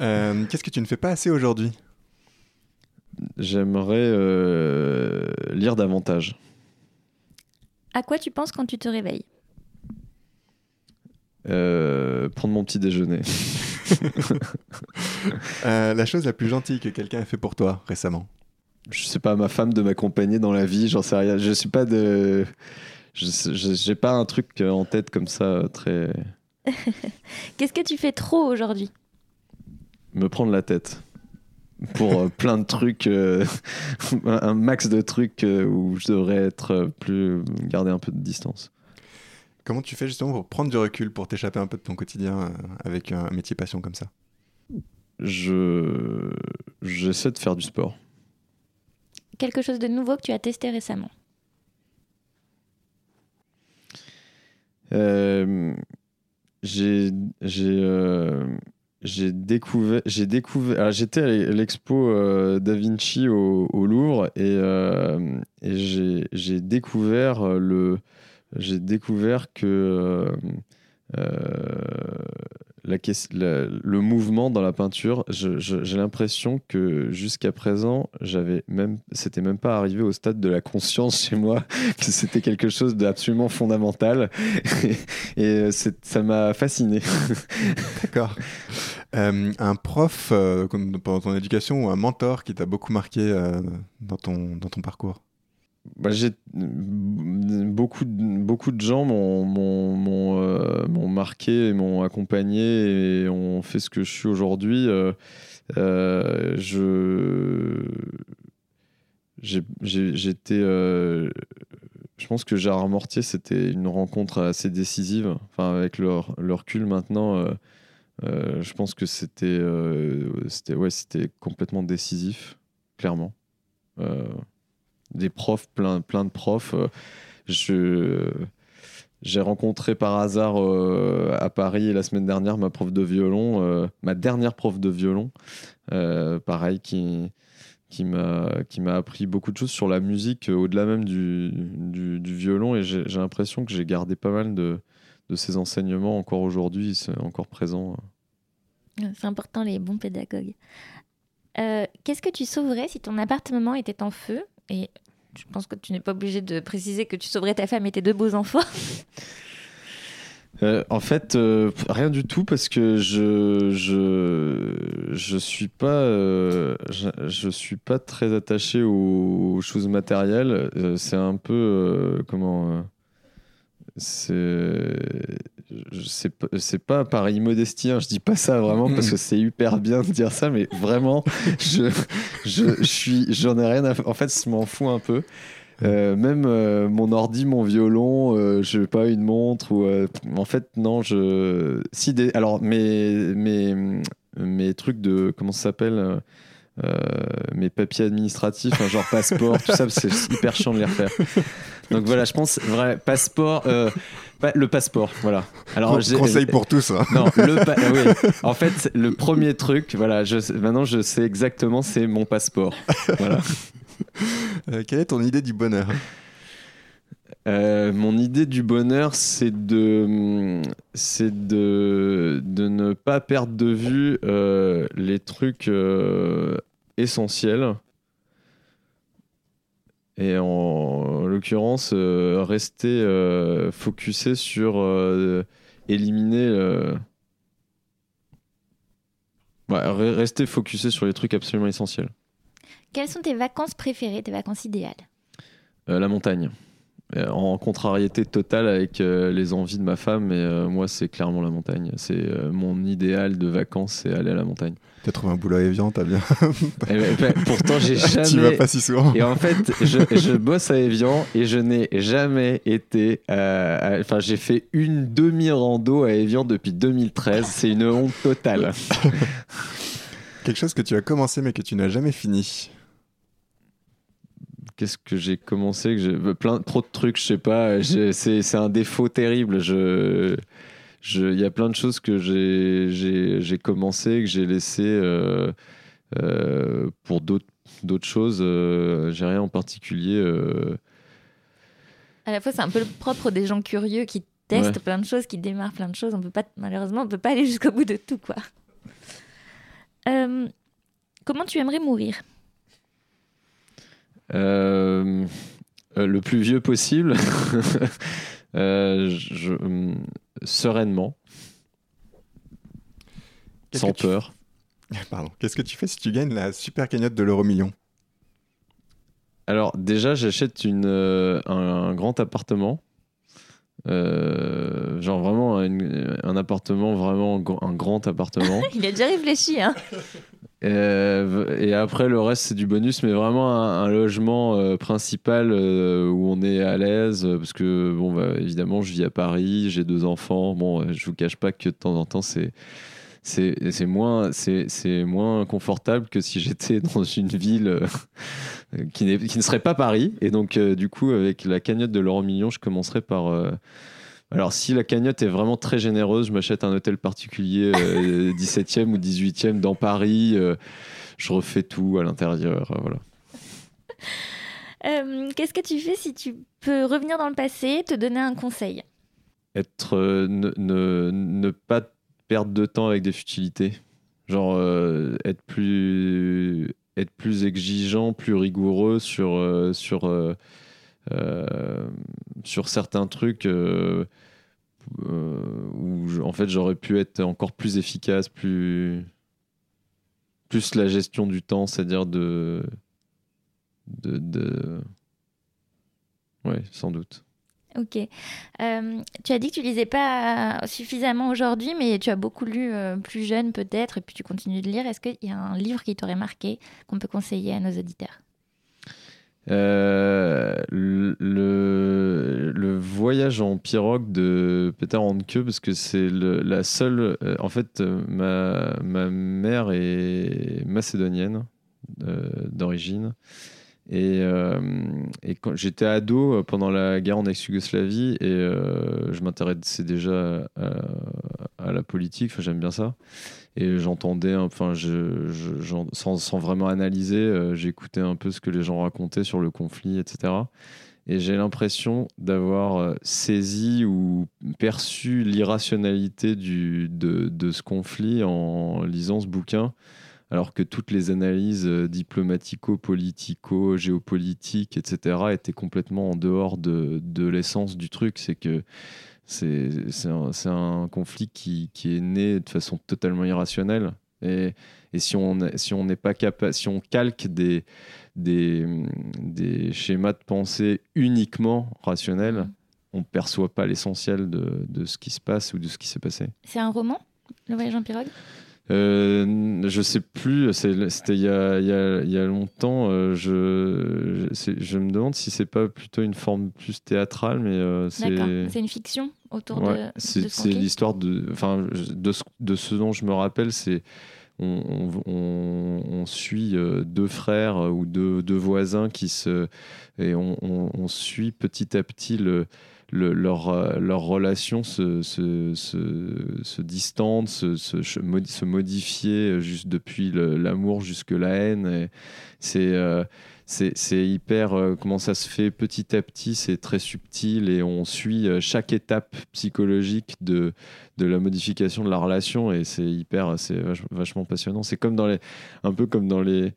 Euh, Qu'est-ce que tu ne fais pas assez aujourd'hui? J'aimerais euh, lire davantage. À quoi tu penses quand tu te réveilles? Euh, prendre mon petit déjeuner. Euh, La chose la plus gentille que quelqu'un a fait pour toi récemment Je sais pas, ma femme de m'accompagner dans la vie, j'en sais rien. Je suis pas de. J'ai pas un truc en tête comme ça euh, très. Qu'est-ce que tu fais trop aujourd'hui? Me prendre la tête. Pour euh, plein de trucs, euh, un max de trucs euh, où je devrais être plus. garder un peu de distance. Comment tu fais justement pour prendre du recul, pour t'échapper un peu de ton quotidien euh, avec un métier passion comme ça? Je. J'essaie de faire du sport. Quelque chose de nouveau que tu as testé récemment Euh, j'ai euh, découvert alors, j'étais à l'expo euh, Da Vinci au, Louvre et, euh, et j'ai découvert euh, le j'ai découvert que le mouvement dans la peinture, j'ai l'impression que jusqu'à présent, j'avais même, c'était même pas arrivé au stade de la conscience chez moi que c'était quelque chose d'absolument fondamental. et euh, ça m'a fasciné. D'accord. Euh, un prof euh, pendant ton éducation ou un mentor qui t'a beaucoup marqué dans, ton, dans ton parcours? Bah, beaucoup beaucoup de gens m'ont euh, marqué m'ont accompagné et ont fait ce que je suis aujourd'hui. Euh, euh, je j'étais euh, je pense que Gérard Mortier c'était une rencontre assez décisive. Enfin avec le, le recul maintenant. euh, euh, je pense que c'était c'était ouais c'était complètement décisif clairement des profs, plein, plein de profs. Euh, Je, j'ai rencontré par hasard euh, à Paris la semaine dernière ma prof de violon, euh, ma dernière prof de violon, pareil, qui, qui, m'a, appris beaucoup de choses sur la musique au-delà même du, du, violon. Et j'ai, l'impression que j'ai gardé pas mal de, de ces enseignements encore aujourd'hui, c'est encore présent. C'est important, les bons pédagogues. Qu'est-ce que tu sauverais si ton appartement était en feu je pense que tu n'es pas obligé de préciser que tu sauverais ta femme et tes deux beaux enfants. Euh, en fait, euh, rien du tout parce que je je je suis pas euh, je, suis pas très attaché aux, choses matérielles. C'est un peu comment c'est pas par immodestie. hein, je dis pas ça vraiment parce que c'est hyper bien de dire ça, mais vraiment je je, je suis j'en ai rien à. En fait, je m'en fous un peu. Euh, même euh, mon ordi, mon violon, euh, je veux pas une montre ou en fait non je si des alors mes mes mes trucs de comment ça s'appelle mes papiers administratifs hein, genre passeport tout ça c'est hyper chiant de les refaire donc voilà je pense vrai passeport euh, le passeport voilà alors Conseil pour tous. hein. non, le ah oui. En fait, le premier truc, voilà, je maintenant je sais exactement, c'est mon passeport. Voilà. Euh, quelle est ton idée du bonheur? Euh, mon idée du bonheur, c'est de, c'est de, de ne pas perdre de vue euh, les trucs euh, essentiels. Et en, l'occurrence, euh, rester focusé sur éliminer. ouais, rester focusé sur les trucs absolument essentiels. Quelles sont tes vacances préférées, tes vacances idéales? La montagne. Euh, En contrariété totale avec euh, les envies de ma femme, mais euh, moi, c'est clairement la montagne. C'est euh, mon idéal de vacances, c'est aller à la montagne. T'as trouvé un boulot à Evian, t'as bien. Et ben, ben, pourtant, j'ai tu vas jamais. pas si souvent. Et en fait, je, je bosse à Evian et je n'ai jamais été. à- Enfin, j'ai fait une demi-rando à Evian depuis 2013. C'est une honte totale. Quelque chose que tu as commencé mais que tu n'as jamais fini. Qu'est-ce que j'ai commencé que j'ai plein trop de trucs, je sais pas. C'est c'est un défaut terrible. Je je- il y a plein de choses que j'ai commencé que j'ai laissé euh, euh, pour d'autres choses. euh, j'ai rien en particulier. euh. À la fois, c'est un peu le propre des gens curieux qui testent plein de choses, qui démarrent plein de choses. On peut pas, malheureusement, on peut pas aller jusqu'au bout de tout, quoi. Comment tu aimerais mourir? Euh, euh, Le plus vieux possible, sereinement, sans peur. Pardon. Qu'est-ce que tu fais si tu gagnes la super cagnotte de l'euro million? Alors déjà, j'achète un, grand appartement euh, genre vraiment un, appartement, vraiment un grand appartement. Il a déjà réfléchi, hein. Euh, et après, le reste, c'est du bonus, mais vraiment un, logement euh, principal où on est à l'aise. Parce que, bon, bah, évidemment, je vis à Paris, j'ai deux enfants. Bon, je vous cache pas que de temps en temps, c'est c'est moins, moins confortable que si j'étais dans une ville euh, qui, qui, ne serait pas Paris. Et donc, euh, du coup, avec la cagnotte de l'euro million, je commencerai par. Euh, alors, si la cagnotte est vraiment très généreuse, je m'achète un hôtel particulier 17e ou 18e dans Paris. je refais tout à l'intérieur. voilà. Qu'est-ce que tu fais si tu peux revenir dans le passé, te donner un conseil? Être, ne, ne, ne pas perdre de temps avec des futilités. Genre euh, être plus être plus exigeant, plus rigoureux sur euh, sur euh, sur certains trucs où en fait j'aurais pu être encore plus efficace, plus la gestion du temps, c'est-à-dire de, de, sans doute. Ok. Euh, tu as dit que tu lisais pas suffisamment aujourd'hui, mais tu as beaucoup lu euh, plus jeune peut-être, et puis tu continues de lire. Est-ce qu'il y a un livre qui t'aurait marqué qu'on peut conseiller à nos auditeurs? Euh, le, voyage en pirogue de Peter Handke, parce que c'est la seule. en fait, ma, ma mère est macédonienne d'origine. Et, euh, et quand j'étais ado euh, pendant la guerre en ex-Yougoslavie, et euh, je m'intéressais déjà à, la politique, j'aime bien ça. Et j'entendais, enfin, sans, vraiment analyser, j'écoutais un peu ce que les gens racontaient sur le conflit, etc. Et j'ai l'impression d'avoir saisi ou perçu l'irrationalité de, de, ce conflit en lisant ce bouquin alors que toutes les analyses euh, diplomatico-politico, géopolitiques, etc., étaient complètement en dehors de, l'essence du truc. C'est que c'est un, conflit qui, est né de façon totalement irrationnelle. Et, si on si on n'est pas capable, si on calque des, des, schémas de pensée uniquement rationnels, mmh. on ne perçoit pas l'essentiel de, de, ce qui se passe ou de ce qui s'est passé. C'est un roman, Le Voyage en pirogue? Euh, je sais plus, c'était il, y a, longtemps. Euh, je, je me demande si c'est pas plutôt une forme plus théâtrale, mais euh, c'est. C'est une fiction? Autour de. C'est l'histoire de, enfin, de, de, ce dont je me rappelle, c'est on, on, suit deux frères ou deux, deux, voisins qui se et on, on suit petit à petit le leur, euh, leur relation se, se, se, se, se, modifier euh, juste depuis l'amour jusque la haine. C'est euh, c'est hyper comment ça se fait petit à petit, c'est très subtil et on suit chaque étape psychologique de, de la modification de la relation et c'est hyper, c'est vachement passionnant. C'est comme dans les, un peu comme dans les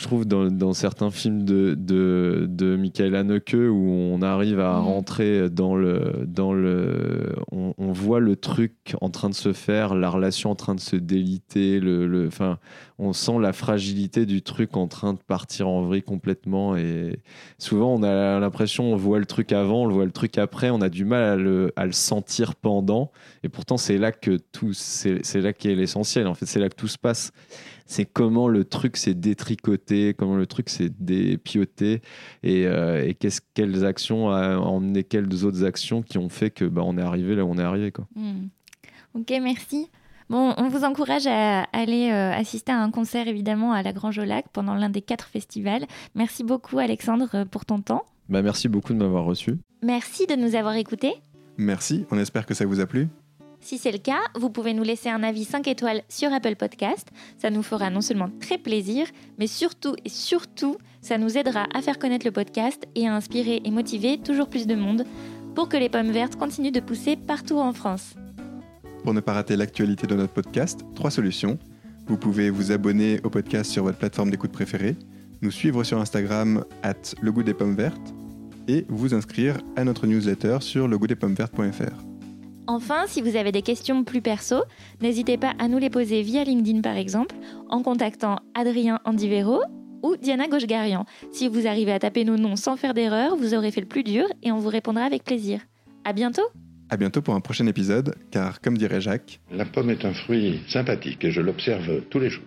je trouve, dans, dans, certains films de, de, de Michael Haneke où on arrive à mm. rentrer dans le. Dans le on, voit le truc en train de se faire, la relation en train de se déliter, le, le, enfin, on sent la fragilité du truc en train de partir en vrille complètement. Et souvent, on a l'impression, on voit le truc avant, on le voit le truc après, on a du mal à le, à le sentir pendant. Et pourtant, c'est là que tout. C'est là qu'est l'essentiel. En fait, c'est là que tout se passe c'est comment le truc s'est détricoté, comment le truc s'est dépioté et, euh, et quelles actions a emmené quelles autres actions qui ont fait que bah, on est arrivé là où on est arrivé. Quoi. Hmm. Ok, merci. Bon, on vous encourage à aller euh, assister à un concert évidemment à la Grange au Lac pendant l'un des quatre festivals. Merci beaucoup Alexandre pour ton temps. Bah, merci beaucoup de m'avoir reçu. Merci de nous avoir écoutés. Merci, on espère que ça vous a plu. Si c'est le cas, vous pouvez nous laisser un avis 5 étoiles sur Apple Podcast. Ça nous fera non seulement très plaisir, mais surtout et surtout, ça nous aidera à faire connaître le podcast et à inspirer et motiver toujours plus de monde pour que les pommes vertes continuent de pousser partout en France. Pour ne pas rater l'actualité de notre podcast, trois solutions. Vous pouvez vous abonner au podcast sur votre plateforme d'écoute préférée, nous suivre sur Instagram at le goût des pommes vertes et vous inscrire à notre newsletter sur legoûtdespommevertes.fr. Enfin, si vous avez des questions plus perso, n'hésitez pas à nous les poser via LinkedIn par exemple, en contactant Adrien Andivero ou Diana Gauchegarian. Si vous arrivez à taper nos noms sans faire d'erreur, vous aurez fait le plus dur et on vous répondra avec plaisir. À bientôt À bientôt pour un prochain épisode, car comme dirait Jacques, La pomme est un fruit sympathique et je l'observe tous les jours.